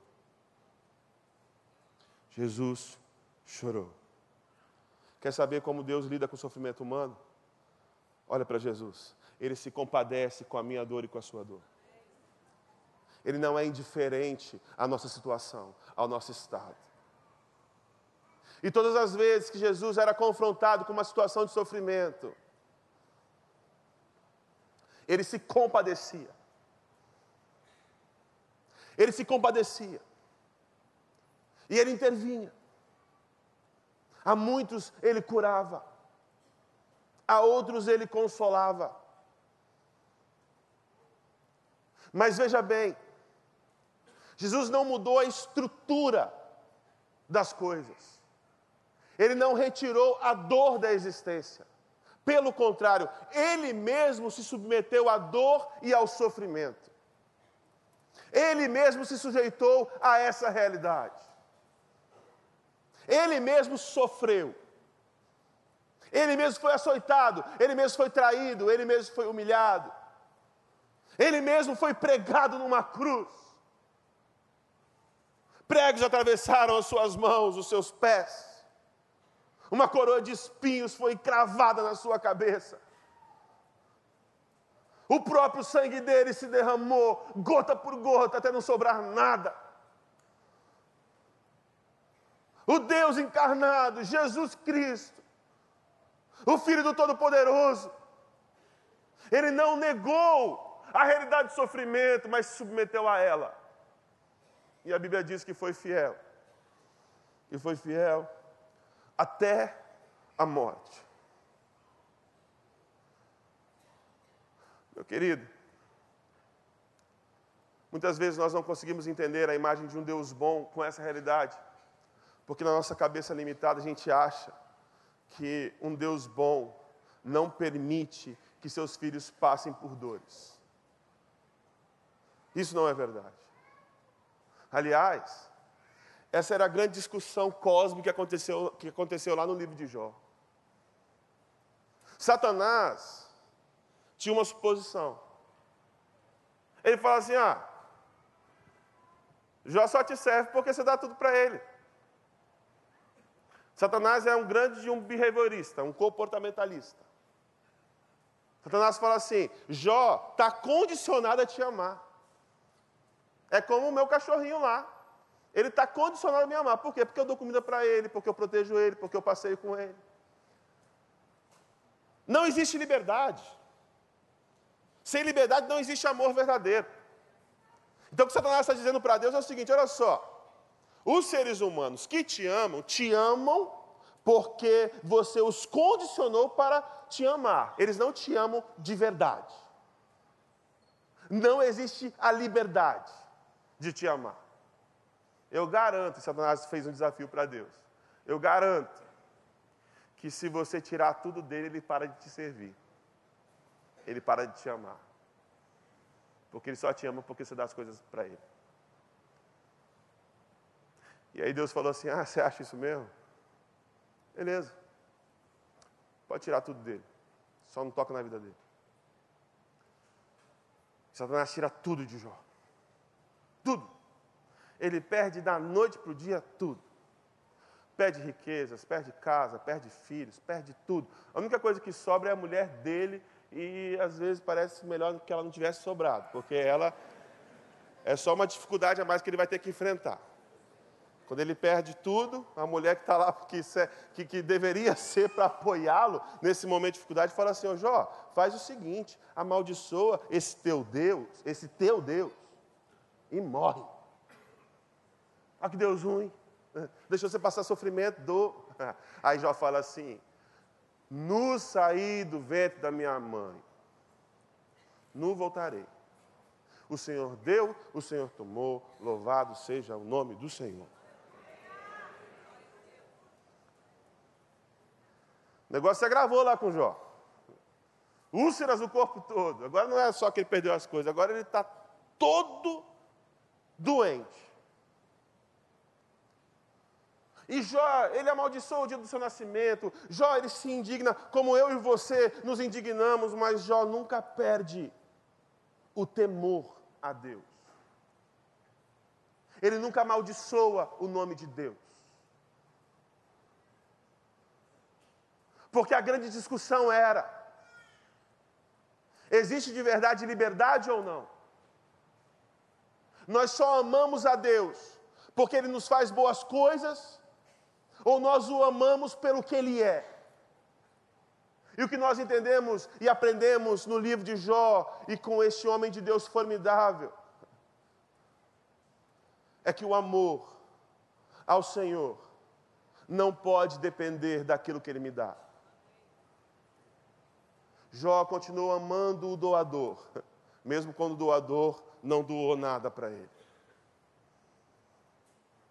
Jesus chorou. Quer saber como Deus lida com o sofrimento humano? Olha para Jesus. Ele se compadece com a minha dor e com a sua dor. Ele não é indiferente à nossa situação, ao nosso estado. E todas as vezes que Jesus era confrontado com uma situação de sofrimento, ele se compadecia. Ele se compadecia. E ele intervinha. A muitos ele curava, a outros ele consolava. Mas veja bem, Jesus não mudou a estrutura das coisas. Ele não retirou a dor da existência. Pelo contrário, ele mesmo se submeteu à dor e ao sofrimento. Ele mesmo se sujeitou a essa realidade. Ele mesmo sofreu. Ele mesmo foi açoitado, ele mesmo foi traído, ele mesmo foi humilhado. Ele mesmo foi pregado numa cruz. Pregos atravessaram as suas mãos, os seus pés. Uma coroa de espinhos foi cravada na sua cabeça. O próprio sangue dele se derramou, gota por gota, até não sobrar nada. O Deus encarnado, Jesus Cristo, o Filho do Todo-Poderoso, ele não negou a realidade do sofrimento, mas se submeteu a ela. E a Bíblia diz que foi fiel. E foi fiel até a morte. Meu querido, muitas vezes nós não conseguimos entender a imagem de um Deus bom com essa realidade, porque na nossa cabeça limitada a gente acha que um Deus bom não permite que seus filhos passem por dores. Isso não é verdade. Aliás, essa era a grande discussão cósmica que aconteceu, que aconteceu lá no livro de Jó. Satanás tinha uma suposição. Ele fala assim: ah, Jó só te serve porque você dá tudo para ele. Satanás é um grande um behaviorista, um comportamentalista. Satanás fala assim: Jó está condicionado a te amar. É como o meu cachorrinho lá. Ele está condicionado a me amar. Por quê? Porque eu dou comida para ele, porque eu protejo ele, porque eu passeio com ele. Não existe liberdade. Sem liberdade não existe amor verdadeiro. Então o que Satanás está dizendo para Deus é o seguinte: olha só. Os seres humanos que te amam, te amam porque você os condicionou para te amar. Eles não te amam de verdade. Não existe a liberdade de te amar. Eu garanto, Satanás fez um desafio para Deus. Eu garanto que se você tirar tudo dele, ele para de te servir. Ele para de te amar. Porque ele só te ama porque você dá as coisas para ele. E aí Deus falou assim: Ah, você acha isso mesmo? Beleza. Pode tirar tudo dele. Só não toca na vida dele. Satanás tira tudo de Jó. Tudo. Ele perde da noite para o dia tudo. Perde riquezas, perde casa, perde filhos, perde tudo. A única coisa que sobra é a mulher dele e às vezes parece melhor que ela não tivesse sobrado, porque ela é só uma dificuldade a mais que ele vai ter que enfrentar. Quando ele perde tudo, a mulher que está lá, que, que, que, deveria ser para apoiá-lo nesse momento de dificuldade, fala assim: Ô Jó, faz o seguinte, amaldiçoa esse teu Deus, esse teu Deus, e morre. Olha que Deus ruim. Deixou você passar sofrimento, dor. Aí Jó fala assim: Nu saí do ventre da minha mãe, nu voltarei. O Senhor deu, o Senhor tomou, louvado seja o nome do Senhor. O negócio se agravou lá com Jó. Úlceras no corpo todo. Agora não é só que ele perdeu as coisas, agora ele está todo doente. E Jó, ele amaldiçoa o dia do seu nascimento. Jó, ele se indigna, como eu e você nos indignamos, mas Jó nunca perde o temor a Deus. Ele nunca amaldiçoa o nome de Deus. Porque a grande discussão era: existe de verdade liberdade ou não? Nós só amamos a Deus porque Ele nos faz boas coisas ou nós o amamos pelo que ele é. E o que nós entendemos e aprendemos no livro de Jó e com este homem de Deus formidável é que o amor ao Senhor não pode depender daquilo que ele me dá. Jó continuou amando o doador, mesmo quando o doador não doou nada para ele.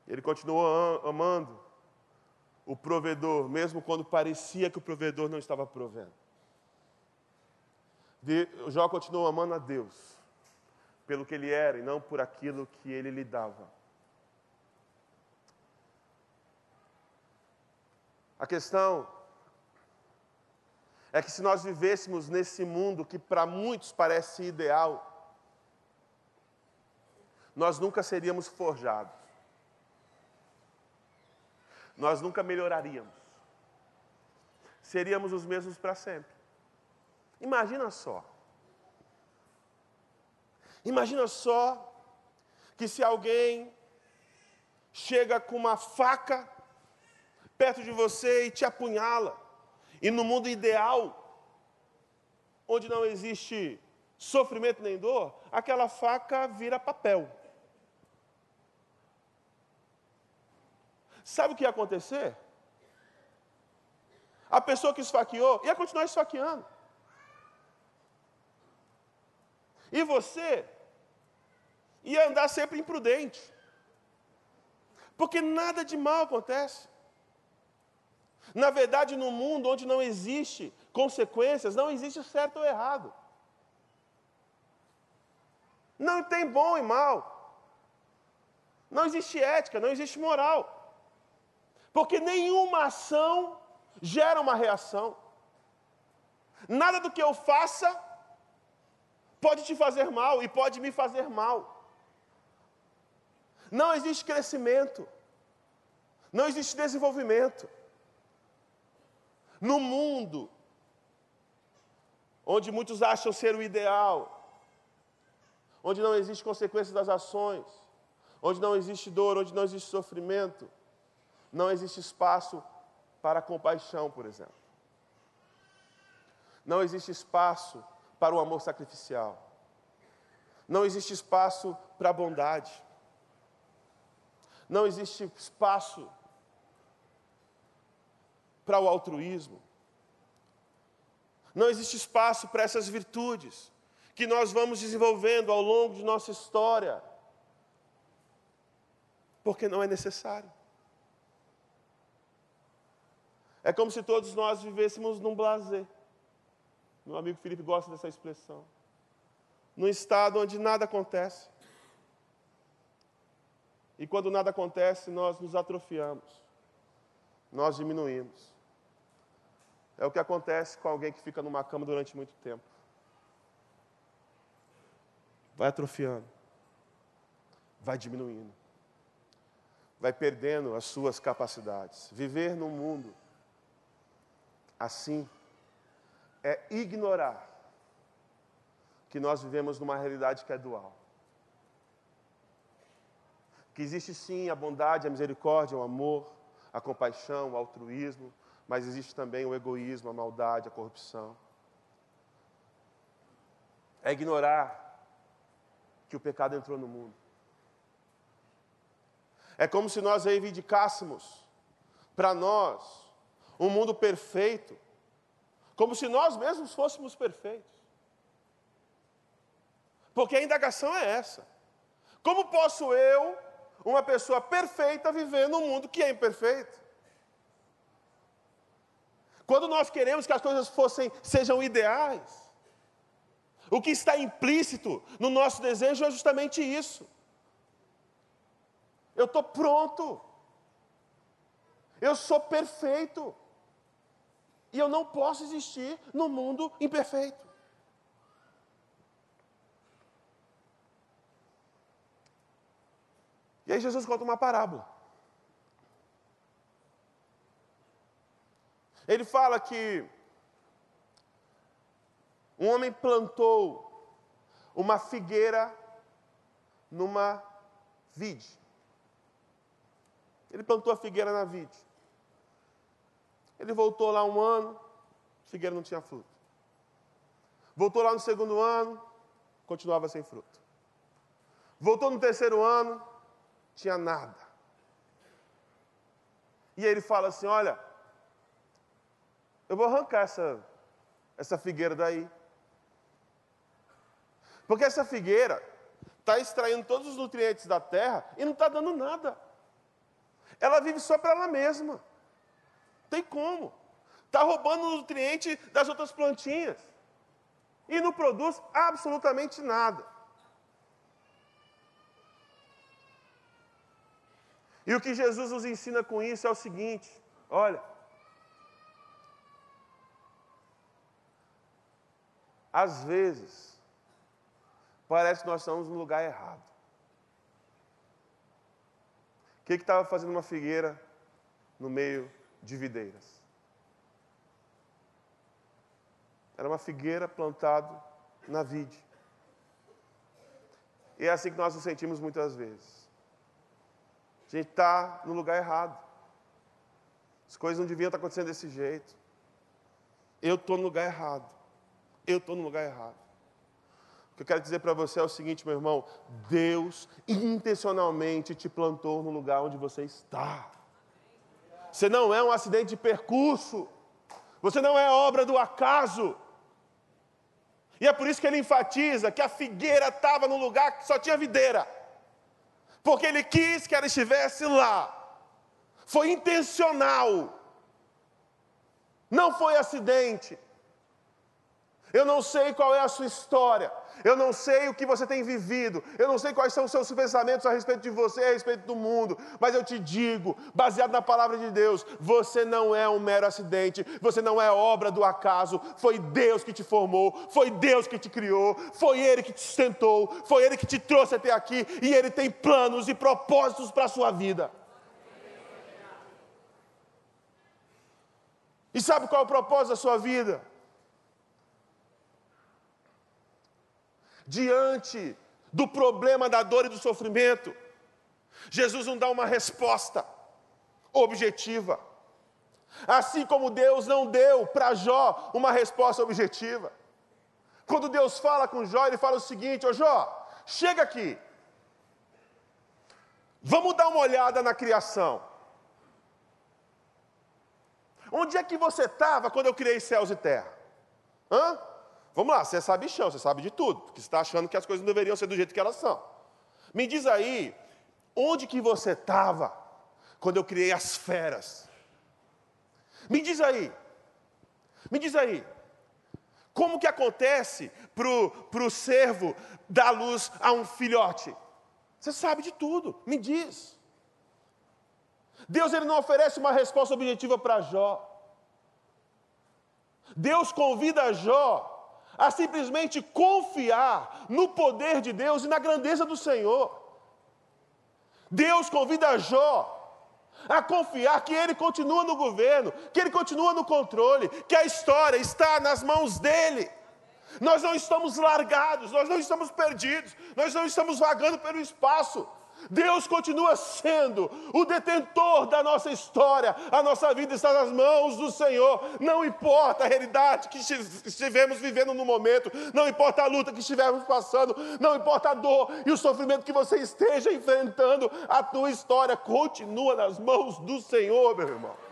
Ele continuou amando o provedor, mesmo quando parecia que o provedor não estava provendo. De, Jó continuou amando a Deus pelo que ele era e não por aquilo que ele lhe dava. A questão é que se nós vivêssemos nesse mundo que para muitos parece ideal, nós nunca seríamos forjados nós nunca melhoraríamos. Seríamos os mesmos para sempre. Imagina só. Imagina só que se alguém chega com uma faca perto de você e te apunhala, e no mundo ideal, onde não existe sofrimento nem dor, aquela faca vira papel. Sabe o que ia acontecer? A pessoa que esfaqueou ia continuar esfaqueando. E você ia andar sempre imprudente. Porque nada de mal acontece. Na verdade, no mundo onde não existe consequências, não existe certo ou errado. Não tem bom e mal. Não existe ética, não existe moral. Porque nenhuma ação gera uma reação. Nada do que eu faça pode te fazer mal e pode me fazer mal. Não existe crescimento. Não existe desenvolvimento. No mundo, onde muitos acham ser o ideal, onde não existe consequência das ações, onde não existe dor, onde não existe sofrimento, não existe espaço para compaixão, por exemplo. Não existe espaço para o amor sacrificial. Não existe espaço para a bondade. Não existe espaço para o altruísmo. Não existe espaço para essas virtudes que nós vamos desenvolvendo ao longo de nossa história, porque não é necessário. É como se todos nós vivêssemos num blazer. Meu amigo Felipe gosta dessa expressão. Num estado onde nada acontece. E quando nada acontece, nós nos atrofiamos, nós diminuímos. É o que acontece com alguém que fica numa cama durante muito tempo. Vai atrofiando, vai diminuindo, vai perdendo as suas capacidades. Viver no mundo assim é ignorar que nós vivemos numa realidade que é dual. Que existe sim a bondade, a misericórdia, o amor, a compaixão, o altruísmo, mas existe também o egoísmo, a maldade, a corrupção. É ignorar que o pecado entrou no mundo. É como se nós reivindicássemos para nós um mundo perfeito, como se nós mesmos fôssemos perfeitos. Porque a indagação é essa: como posso eu, uma pessoa perfeita, viver num mundo que é imperfeito? Quando nós queremos que as coisas fossem, sejam ideais, o que está implícito no nosso desejo é justamente isso. Eu estou pronto. Eu sou perfeito. E eu não posso existir no mundo imperfeito. E aí Jesus conta uma parábola. Ele fala que um homem plantou uma figueira numa vide. Ele plantou a figueira na vide. Ele voltou lá um ano, figueira não tinha fruto. Voltou lá no segundo ano, continuava sem fruto. Voltou no terceiro ano, tinha nada. E aí ele fala assim: Olha, eu vou arrancar essa, essa figueira daí. Porque essa figueira está extraindo todos os nutrientes da terra e não está dando nada. Ela vive só para ela mesma. Tem como. Está roubando o nutriente das outras plantinhas. E não produz absolutamente nada. E o que Jesus nos ensina com isso é o seguinte: olha, Às vezes, parece que nós estamos no lugar errado. O que estava fazendo uma figueira no meio de videiras? Era uma figueira plantada na vide. E é assim que nós nos sentimos muitas vezes. A gente está no lugar errado. As coisas não deviam estar acontecendo desse jeito. Eu estou no lugar errado eu estou no lugar errado. O que eu quero dizer para você é o seguinte, meu irmão: Deus intencionalmente te plantou no lugar onde você está. Você não é um acidente de percurso. Você não é obra do acaso. E é por isso que ele enfatiza que a figueira estava no lugar que só tinha videira. Porque ele quis que ela estivesse lá. Foi intencional. Não foi acidente. Eu não sei qual é a sua história. Eu não sei o que você tem vivido. Eu não sei quais são os seus pensamentos a respeito de você, a respeito do mundo. Mas eu te digo, baseado na palavra de Deus, você não é um mero acidente. Você não é obra do acaso. Foi Deus que te formou. Foi Deus que te criou. Foi Ele que te sustentou. Foi Ele que te trouxe até aqui. E Ele tem planos e propósitos para a sua vida. E sabe qual é o propósito da sua vida? Diante do problema da dor e do sofrimento, Jesus não dá uma resposta objetiva. Assim como Deus não deu para Jó uma resposta objetiva. Quando Deus fala com Jó, ele fala o seguinte: Ô Jó, chega aqui. Vamos dar uma olhada na criação. Onde é que você estava quando eu criei céus e terra? Hã? Vamos lá, você é sabichão, você sabe de tudo, porque você está achando que as coisas não deveriam ser do jeito que elas são. Me diz aí, onde que você estava quando eu criei as feras? Me diz aí, me diz aí, como que acontece para o servo dar luz a um filhote? Você sabe de tudo, me diz. Deus ele não oferece uma resposta objetiva para Jó. Deus convida Jó a simplesmente confiar no poder de Deus e na grandeza do Senhor. Deus convida Jó a confiar que ele continua no governo, que ele continua no controle, que a história está nas mãos dele. Nós não estamos largados, nós não estamos perdidos, nós não estamos vagando pelo espaço. Deus continua sendo o detentor da nossa história, a nossa vida está nas mãos do Senhor. Não importa a realidade que estivemos vivendo no momento, não importa a luta que estivermos passando, não importa a dor e o sofrimento que você esteja enfrentando, a tua história continua nas mãos do Senhor, meu irmão.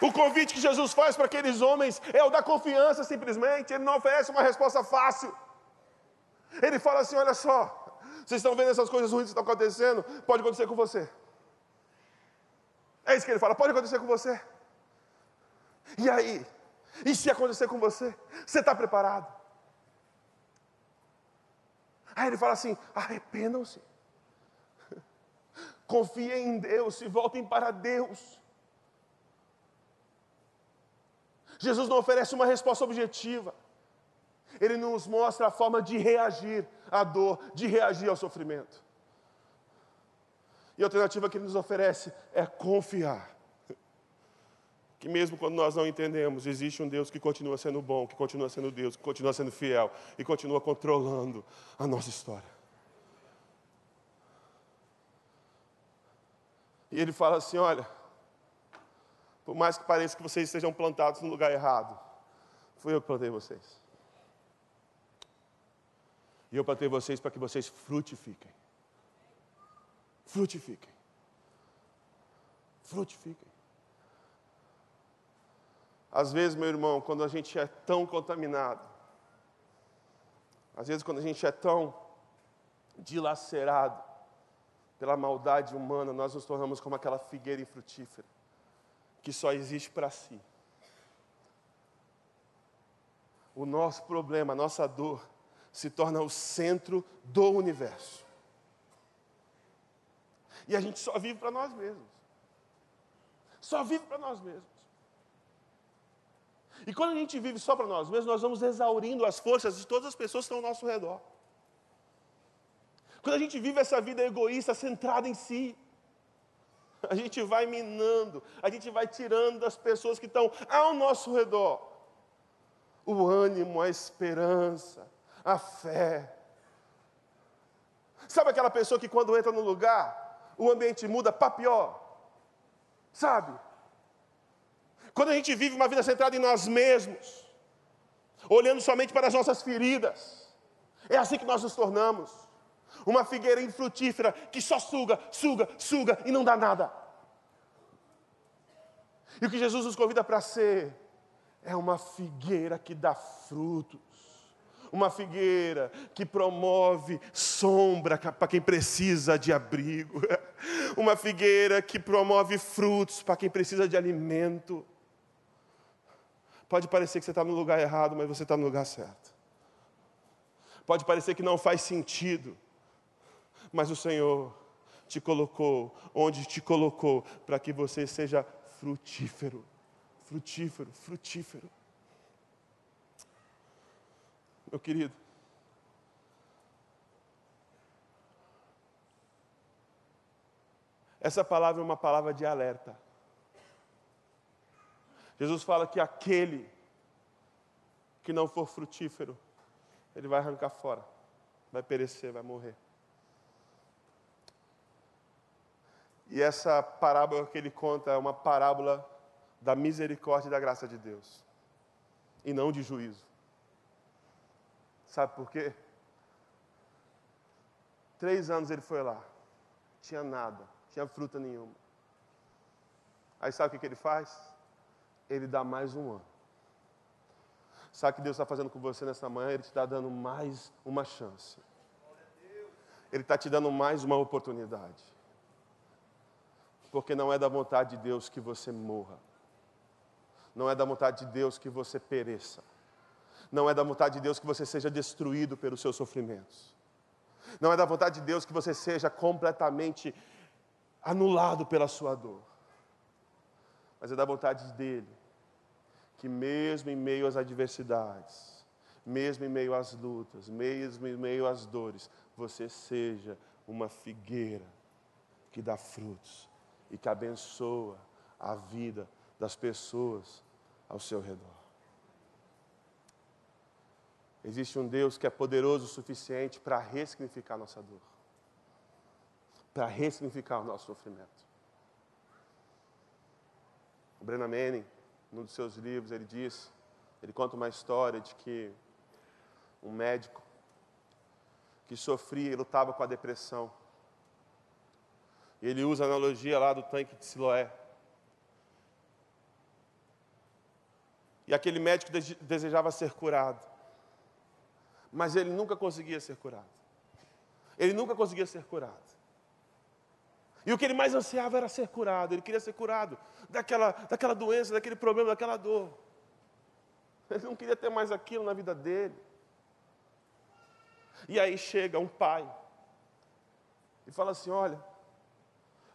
O convite que Jesus faz para aqueles homens é o da confiança, simplesmente. Ele não oferece uma resposta fácil. Ele fala assim: olha só, vocês estão vendo essas coisas ruins que estão acontecendo? Pode acontecer com você. É isso que ele fala: pode acontecer com você. E aí? E se acontecer com você? Você está preparado? Aí ele fala assim: arrependam-se. Confiem em Deus e voltem para Deus. Jesus não oferece uma resposta objetiva. Ele nos mostra a forma de reagir à dor, de reagir ao sofrimento. E a alternativa que ele nos oferece é confiar. Que mesmo quando nós não entendemos, existe um Deus que continua sendo bom, que continua sendo Deus, que continua sendo fiel e continua controlando a nossa história. E ele fala assim: olha, por mais que pareça que vocês estejam plantados no lugar errado, fui eu que plantei vocês. E eu plantei vocês para que vocês frutifiquem. Frutifiquem. Frutifiquem. Às vezes, meu irmão, quando a gente é tão contaminado, às vezes, quando a gente é tão dilacerado pela maldade humana, nós nos tornamos como aquela figueira infrutífera que só existe para si. O nosso problema, a nossa dor, se torna o centro do universo. E a gente só vive para nós mesmos. Só vive para nós mesmos. E quando a gente vive só para nós mesmos, nós vamos exaurindo as forças de todas as pessoas que estão ao nosso redor. Quando a gente vive essa vida egoísta, centrada em si, a gente vai minando, a gente vai tirando das pessoas que estão ao nosso redor o ânimo, a esperança, a fé. Sabe aquela pessoa que quando entra no lugar, o ambiente muda para pior? Sabe? Quando a gente vive uma vida centrada em nós mesmos, olhando somente para as nossas feridas, é assim que nós nos tornamos. Uma figueira infrutífera que só suga, suga, suga e não dá nada. E o que Jesus nos convida para ser é uma figueira que dá frutos. uma figueira que promove sombra para quem precisa de abrigo, uma figueira que promove frutos para quem precisa de alimento. Pode parecer que você está no lugar errado, mas você está no lugar certo. Pode parecer que não faz sentido, mas o Senhor te colocou onde te colocou para que você seja frutífero, frutífero, frutífero. Meu querido, essa palavra é uma palavra de alerta. Jesus fala que aquele que não for frutífero, ele vai arrancar fora, vai perecer, vai morrer. E essa parábola que ele conta é uma parábola da misericórdia e da graça de Deus, e não de juízo. Sabe por quê? Três anos ele foi lá, tinha nada, tinha fruta nenhuma. Aí sabe o que ele faz? Ele dá mais um ano. Sabe o que Deus está fazendo com você nessa manhã? Ele te está dando mais uma chance. Ele está te dando mais uma oportunidade. Porque não é da vontade de Deus que você morra. Não é da vontade de Deus que você pereça. Não é da vontade de Deus que você seja destruído pelos seus sofrimentos. Não é da vontade de Deus que você seja completamente anulado pela sua dor. Mas é da vontade dele que, mesmo em meio às adversidades, mesmo em meio às lutas, mesmo em meio às dores, você seja uma figueira que dá frutos e que abençoa a vida das pessoas ao seu redor. Existe um Deus que é poderoso o suficiente para ressignificar nossa dor, para ressignificar o nosso sofrimento. O Brennan Manning, num dos seus livros, ele diz, ele conta uma história de que um médico que sofria e lutava com a depressão, ele usa a analogia lá do tanque de Siloé. E aquele médico desejava ser curado. Mas ele nunca conseguia ser curado. Ele nunca conseguia ser curado. E o que ele mais ansiava era ser curado. Ele queria ser curado daquela, daquela doença, daquele problema, daquela dor. Ele não queria ter mais aquilo na vida dele. E aí chega um pai e fala assim: Olha,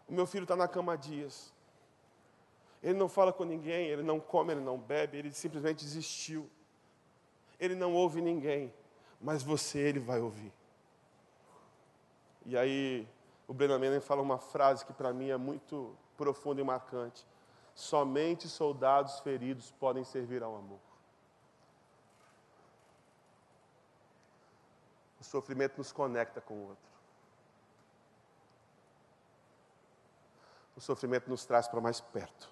o meu filho está na cama há dias. Ele não fala com ninguém, ele não come, ele não bebe, ele simplesmente desistiu. Ele não ouve ninguém, mas você ele vai ouvir. E aí o Brennan fala uma frase que para mim é muito profunda e marcante. Somente soldados feridos podem servir ao amor. O sofrimento nos conecta com o outro. O sofrimento nos traz para mais perto,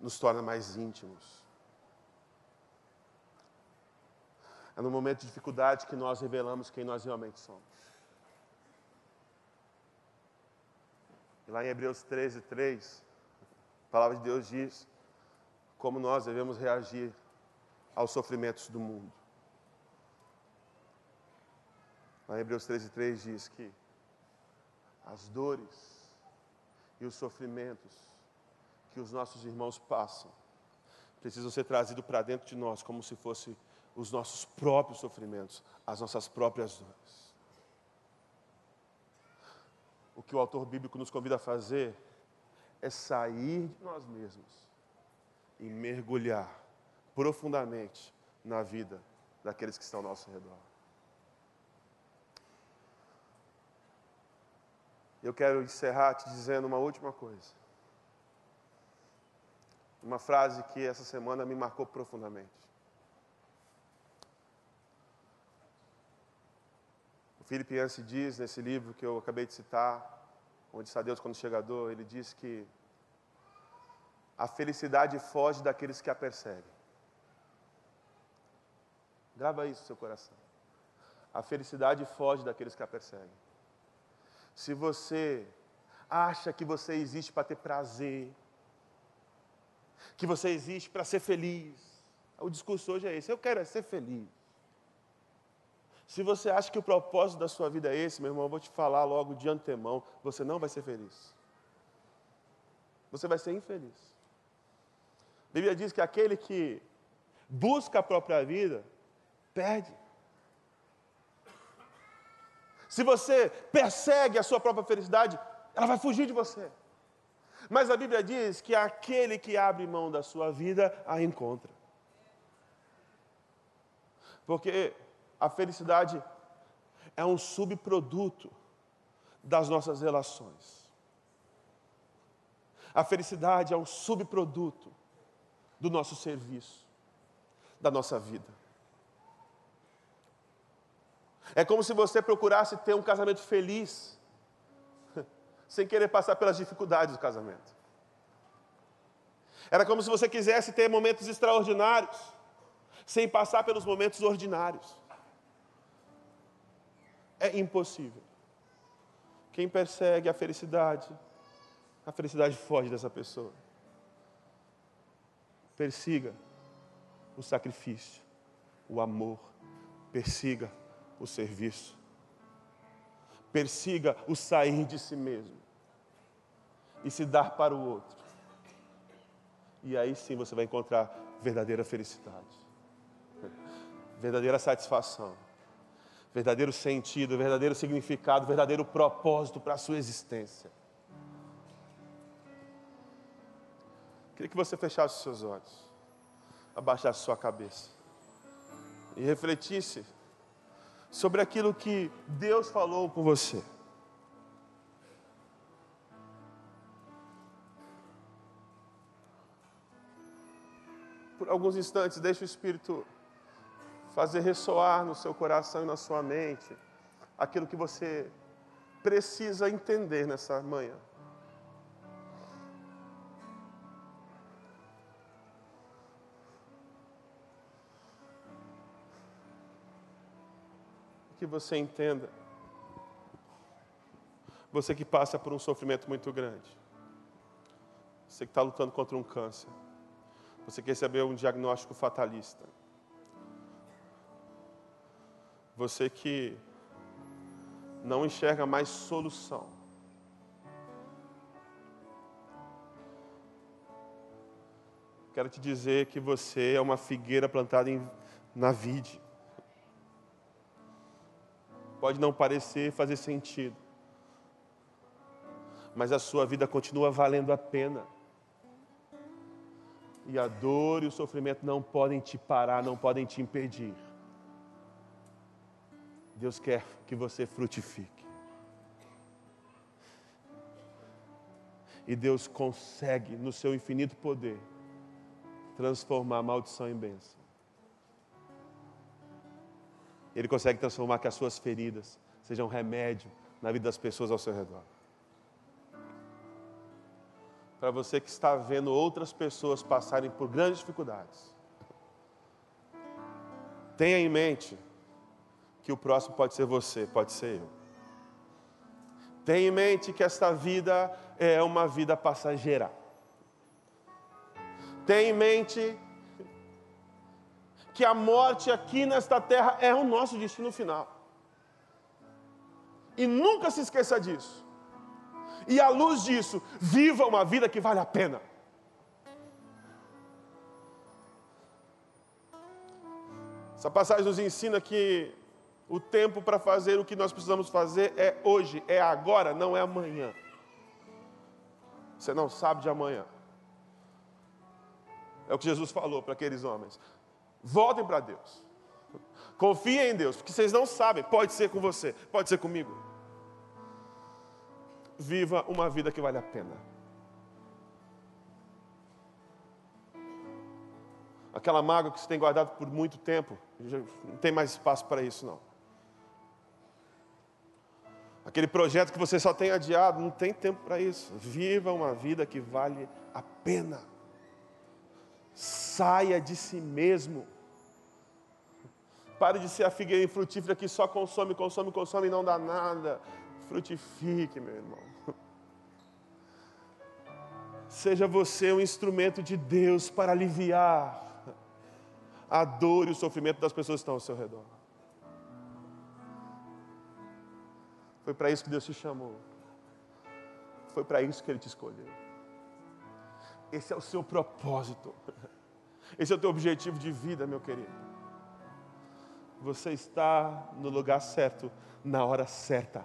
nos torna mais íntimos. É no momento de dificuldade que nós revelamos quem nós realmente somos. E lá em Hebreus 13, 3, a palavra de Deus diz como nós devemos reagir aos sofrimentos do mundo. Lá em Hebreus 13, 3 diz que as dores e os sofrimentos que os nossos irmãos passam precisam ser trazidos para dentro de nós, como se fossem os nossos próprios sofrimentos, as nossas próprias dores. O que o autor bíblico nos convida a fazer é sair de nós mesmos e mergulhar profundamente na vida daqueles que estão ao nosso redor. Eu quero encerrar te dizendo uma última coisa. Uma frase que essa semana me marcou profundamente. O Felipe Yancey diz nesse livro que eu acabei de citar, Onde está Deus quando chega a dor, ele diz que a felicidade foge daqueles que a perseguem. Grava isso no seu coração. A felicidade foge daqueles que a perseguem. Se você acha que você existe para ter prazer, que você existe para ser feliz, O discurso hoje é esse: eu quero é ser feliz. Se você acha que o propósito da sua vida é esse, meu irmão, eu vou te falar logo de antemão: você não vai ser feliz. Você vai ser infeliz. A Bíblia diz que aquele que busca a própria vida, perde. Se você persegue a sua própria felicidade, ela vai fugir de você. Mas a Bíblia diz que aquele que abre mão da sua vida a encontra. Porque a felicidade é um subproduto das nossas relações. A felicidade é um subproduto do nosso serviço, da nossa vida. É como se você procurasse ter um casamento feliz, sem querer passar pelas dificuldades do casamento. Era como se você quisesse ter momentos extraordinários, sem passar pelos momentos ordinários. É impossível. Quem persegue a felicidade, a felicidade foge dessa pessoa. Persiga o sacrifício, o amor, persiga o serviço. Persiga o sair de si mesmo e se dar para o outro. E aí sim você vai encontrar verdadeira felicidade, verdadeira satisfação, verdadeiro sentido, verdadeiro significado, verdadeiro propósito para a sua existência. Queria que você fechasse seus olhos, abaixasse sua cabeça e refletisse sobre aquilo que Deus falou com você. Por alguns instantes, deixe o Espírito fazer ressoar no seu coração e na sua mente aquilo que você precisa entender nessa manhã. Que você entenda. Você que passa por um sofrimento muito grande. Você que está lutando contra um câncer. Você que recebeu um diagnóstico fatalista. Você que não enxerga mais solução. Quero te dizer que você é uma figueira plantada em, na vide pode não parecer fazer sentido, mas a sua vida continua valendo a pena. E a dor e o sofrimento não podem te parar, não podem te impedir. Deus quer que você frutifique. E Deus consegue, no seu infinito poder, transformar maldição em bênção. Ele consegue transformar que as suas feridas sejam remédio na vida das pessoas ao seu redor. Para você que está vendo outras pessoas passarem por grandes dificuldades, tenha em mente que o próximo pode ser você, pode ser eu. Tenha em mente que esta vida é uma vida passageira. Tenha em mente que a morte aqui nesta terra é o nosso destino final. E nunca se esqueça disso. E à luz disso, viva uma vida que vale a pena. Essa passagem nos ensina que o tempo para fazer o que nós precisamos fazer é hoje, é agora, não é amanhã. Você não sabe de amanhã. É o que Jesus falou para aqueles homens. Voltem para Deus. Confiem em Deus, porque vocês não sabem, pode ser com você, pode ser comigo. Viva uma vida que vale a pena. Aquela mágoa que você tem guardado por muito tempo, não tem mais espaço para isso, não. Aquele projeto que você só tem adiado, não tem tempo para isso. Viva uma vida que vale a pena. Saia de si mesmo. Pare de ser a figueira infrutífera que só consome, consome, consome e não dá nada. Frutifique, meu irmão. Seja você um instrumento de Deus para aliviar a dor e o sofrimento das pessoas que estão ao seu redor. Foi para isso que Deus te chamou. Foi para isso que Ele te escolheu. Esse é o seu propósito. Esse é o teu objetivo de vida, meu querido. Você está no lugar certo, na hora certa.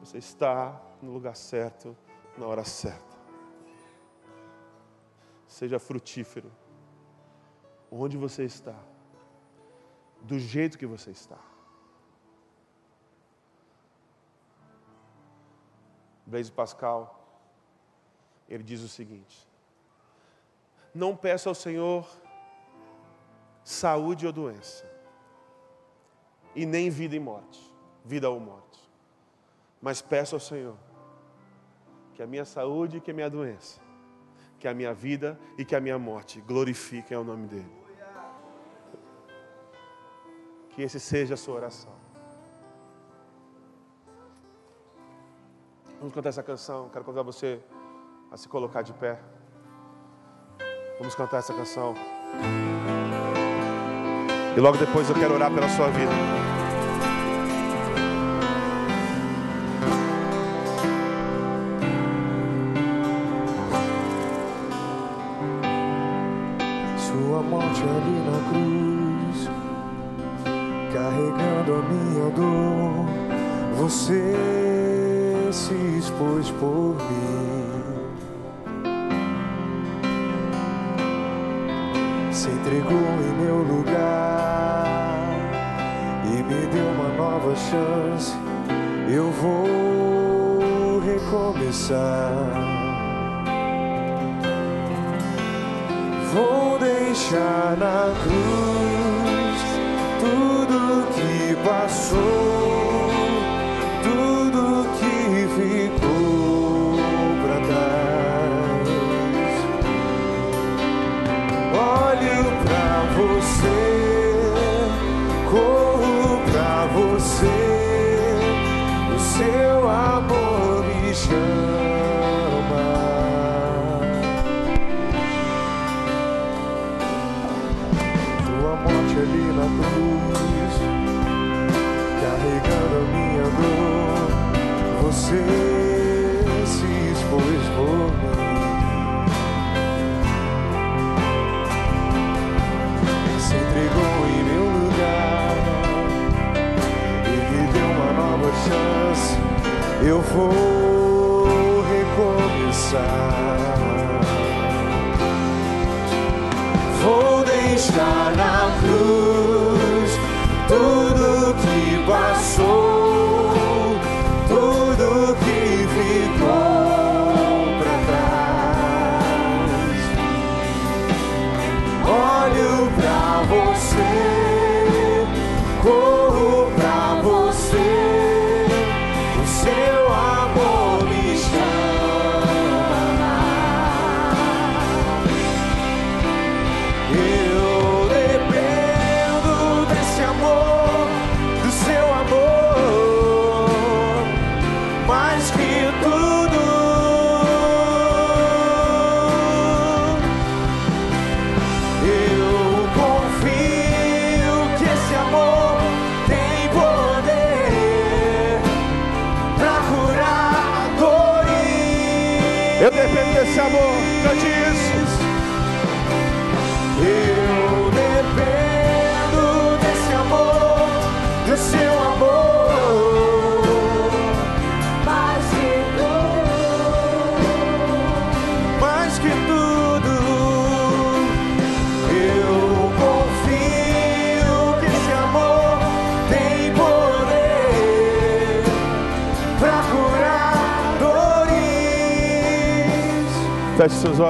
Você está no lugar certo, na hora certa. Seja frutífero. Onde você está. Do jeito que você está. Blaise Pascal, ele diz o seguinte: Não peça ao Senhor saúde ou doença, e nem vida e morte, vida ou morte, mas peça ao Senhor que a minha saúde e que a minha doença, que a minha vida e que a minha morte glorifiquem o nome dEle. Que esse seja a sua oração. Vamos cantar essa canção. Quero convidar você a se colocar de pé. Vamos cantar essa canção. E logo depois eu quero orar pela sua vida. Sua morte ali na cruz, carregando a minha dor, você se expôs por mim. Se entregou em meu lugar e me deu uma nova chance. Eu vou recomeçar. Vou deixar na cruz tudo que passou. Vou recomeçar. Vou deixar na cruz tudo que passou.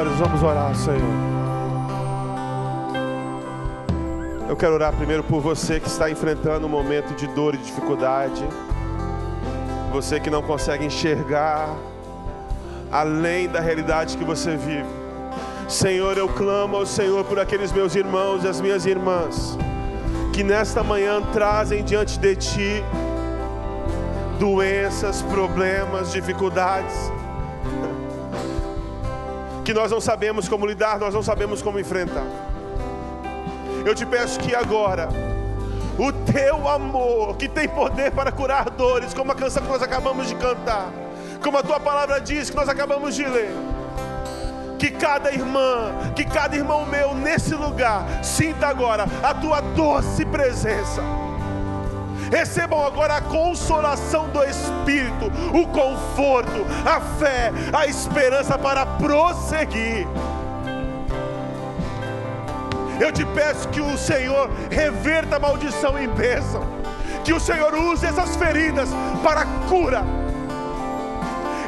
Olhos, vamos orar, Senhor. Eu quero orar primeiro por você que está enfrentando um momento de dor e dificuldade. Você que não consegue enxergar além da realidade que você vive. Senhor, eu clamo ao Senhor por aqueles meus irmãos e as minhas irmãs que nesta manhã trazem diante de Ti doenças, problemas, dificuldades que nós não sabemos como lidar, nós não sabemos como enfrentar. Eu te peço que agora, o teu amor, que tem poder para curar dores, como a canção que nós acabamos de cantar, como a tua palavra diz que nós acabamos de ler, que cada irmã, que cada irmão meu nesse lugar sinta agora a tua doce presença. Recebam agora a consolação do Espírito, o conforto, a fé, a esperança para prosseguir. Eu te peço que o Senhor reverta a maldição em bênção. Que o Senhor use essas feridas para cura.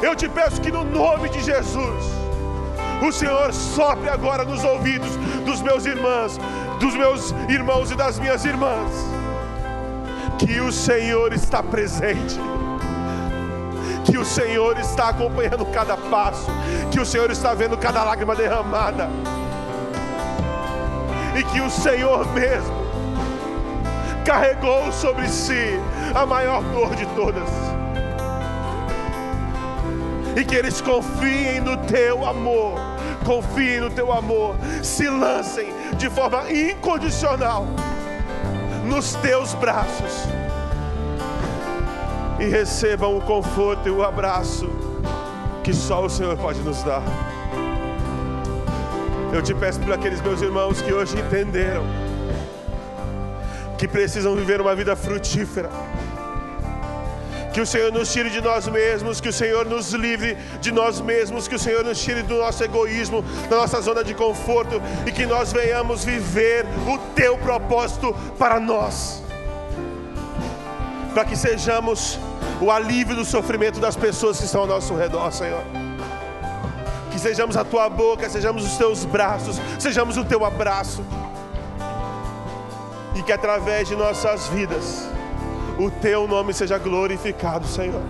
Eu te peço que no nome de Jesus, o Senhor sopre agora nos ouvidos dos meus irmãos, dos meus irmãos e das minhas irmãs. Que o Senhor está presente. Que o Senhor está acompanhando cada passo, que o Senhor está vendo cada lágrima derramada. E que o Senhor mesmo carregou sobre si a maior dor de todas. E que eles confiem no teu amor, confiem no teu amor, se lancem de forma incondicional nos teus braços e recebam o conforto e o abraço que só o Senhor pode nos dar. Eu te peço por aqueles meus irmãos que hoje entenderam que precisam viver uma vida frutífera. Que o Senhor nos tire de nós mesmos, que o Senhor nos livre de nós mesmos, que o Senhor nos tire do nosso egoísmo, da nossa zona de conforto e que nós venhamos viver o teu propósito para nós. Para que sejamos o alívio do sofrimento das pessoas que estão ao nosso redor, Senhor que sejamos a tua boca, sejamos os teus braços, sejamos o teu abraço, e que através de nossas vidas, o teu nome seja glorificado, Senhor.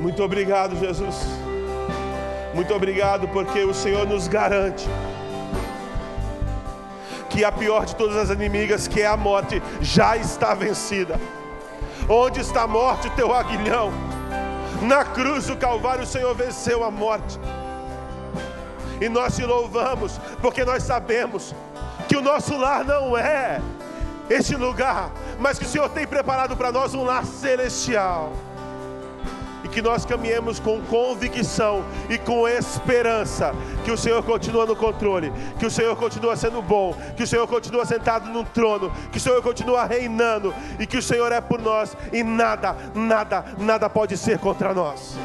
Muito obrigado, Jesus. Muito obrigado, porque o Senhor nos garante que a pior de todas as inimigas, que é a morte, já está vencida. Onde está a morte, o teu aguilhão? Na cruz do Calvário, o Senhor venceu a morte. E nós te louvamos, porque nós sabemos que o nosso lar não é este lugar, mas que o Senhor tem preparado para nós um lar celestial que nós caminhemos com convicção e com esperança que o Senhor continua no controle, que o Senhor continua sendo bom, que o Senhor continua sentado no trono, que o Senhor continua reinando e que o Senhor é por nós e nada, nada, nada pode ser contra nós.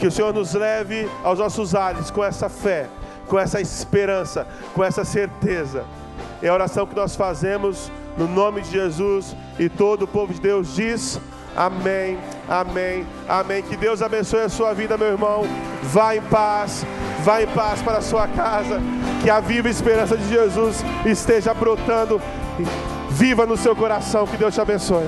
Que o Senhor nos leve aos nossos ares com essa fé, com essa esperança, com essa certeza. É a oração que nós fazemos no nome de Jesus e todo o povo de Deus diz. Amém, amém, amém. Que Deus abençoe a sua vida, meu irmão. Vá em paz, vá em paz para a sua casa. Que a viva esperança de Jesus esteja brotando viva no seu coração. Que Deus te abençoe.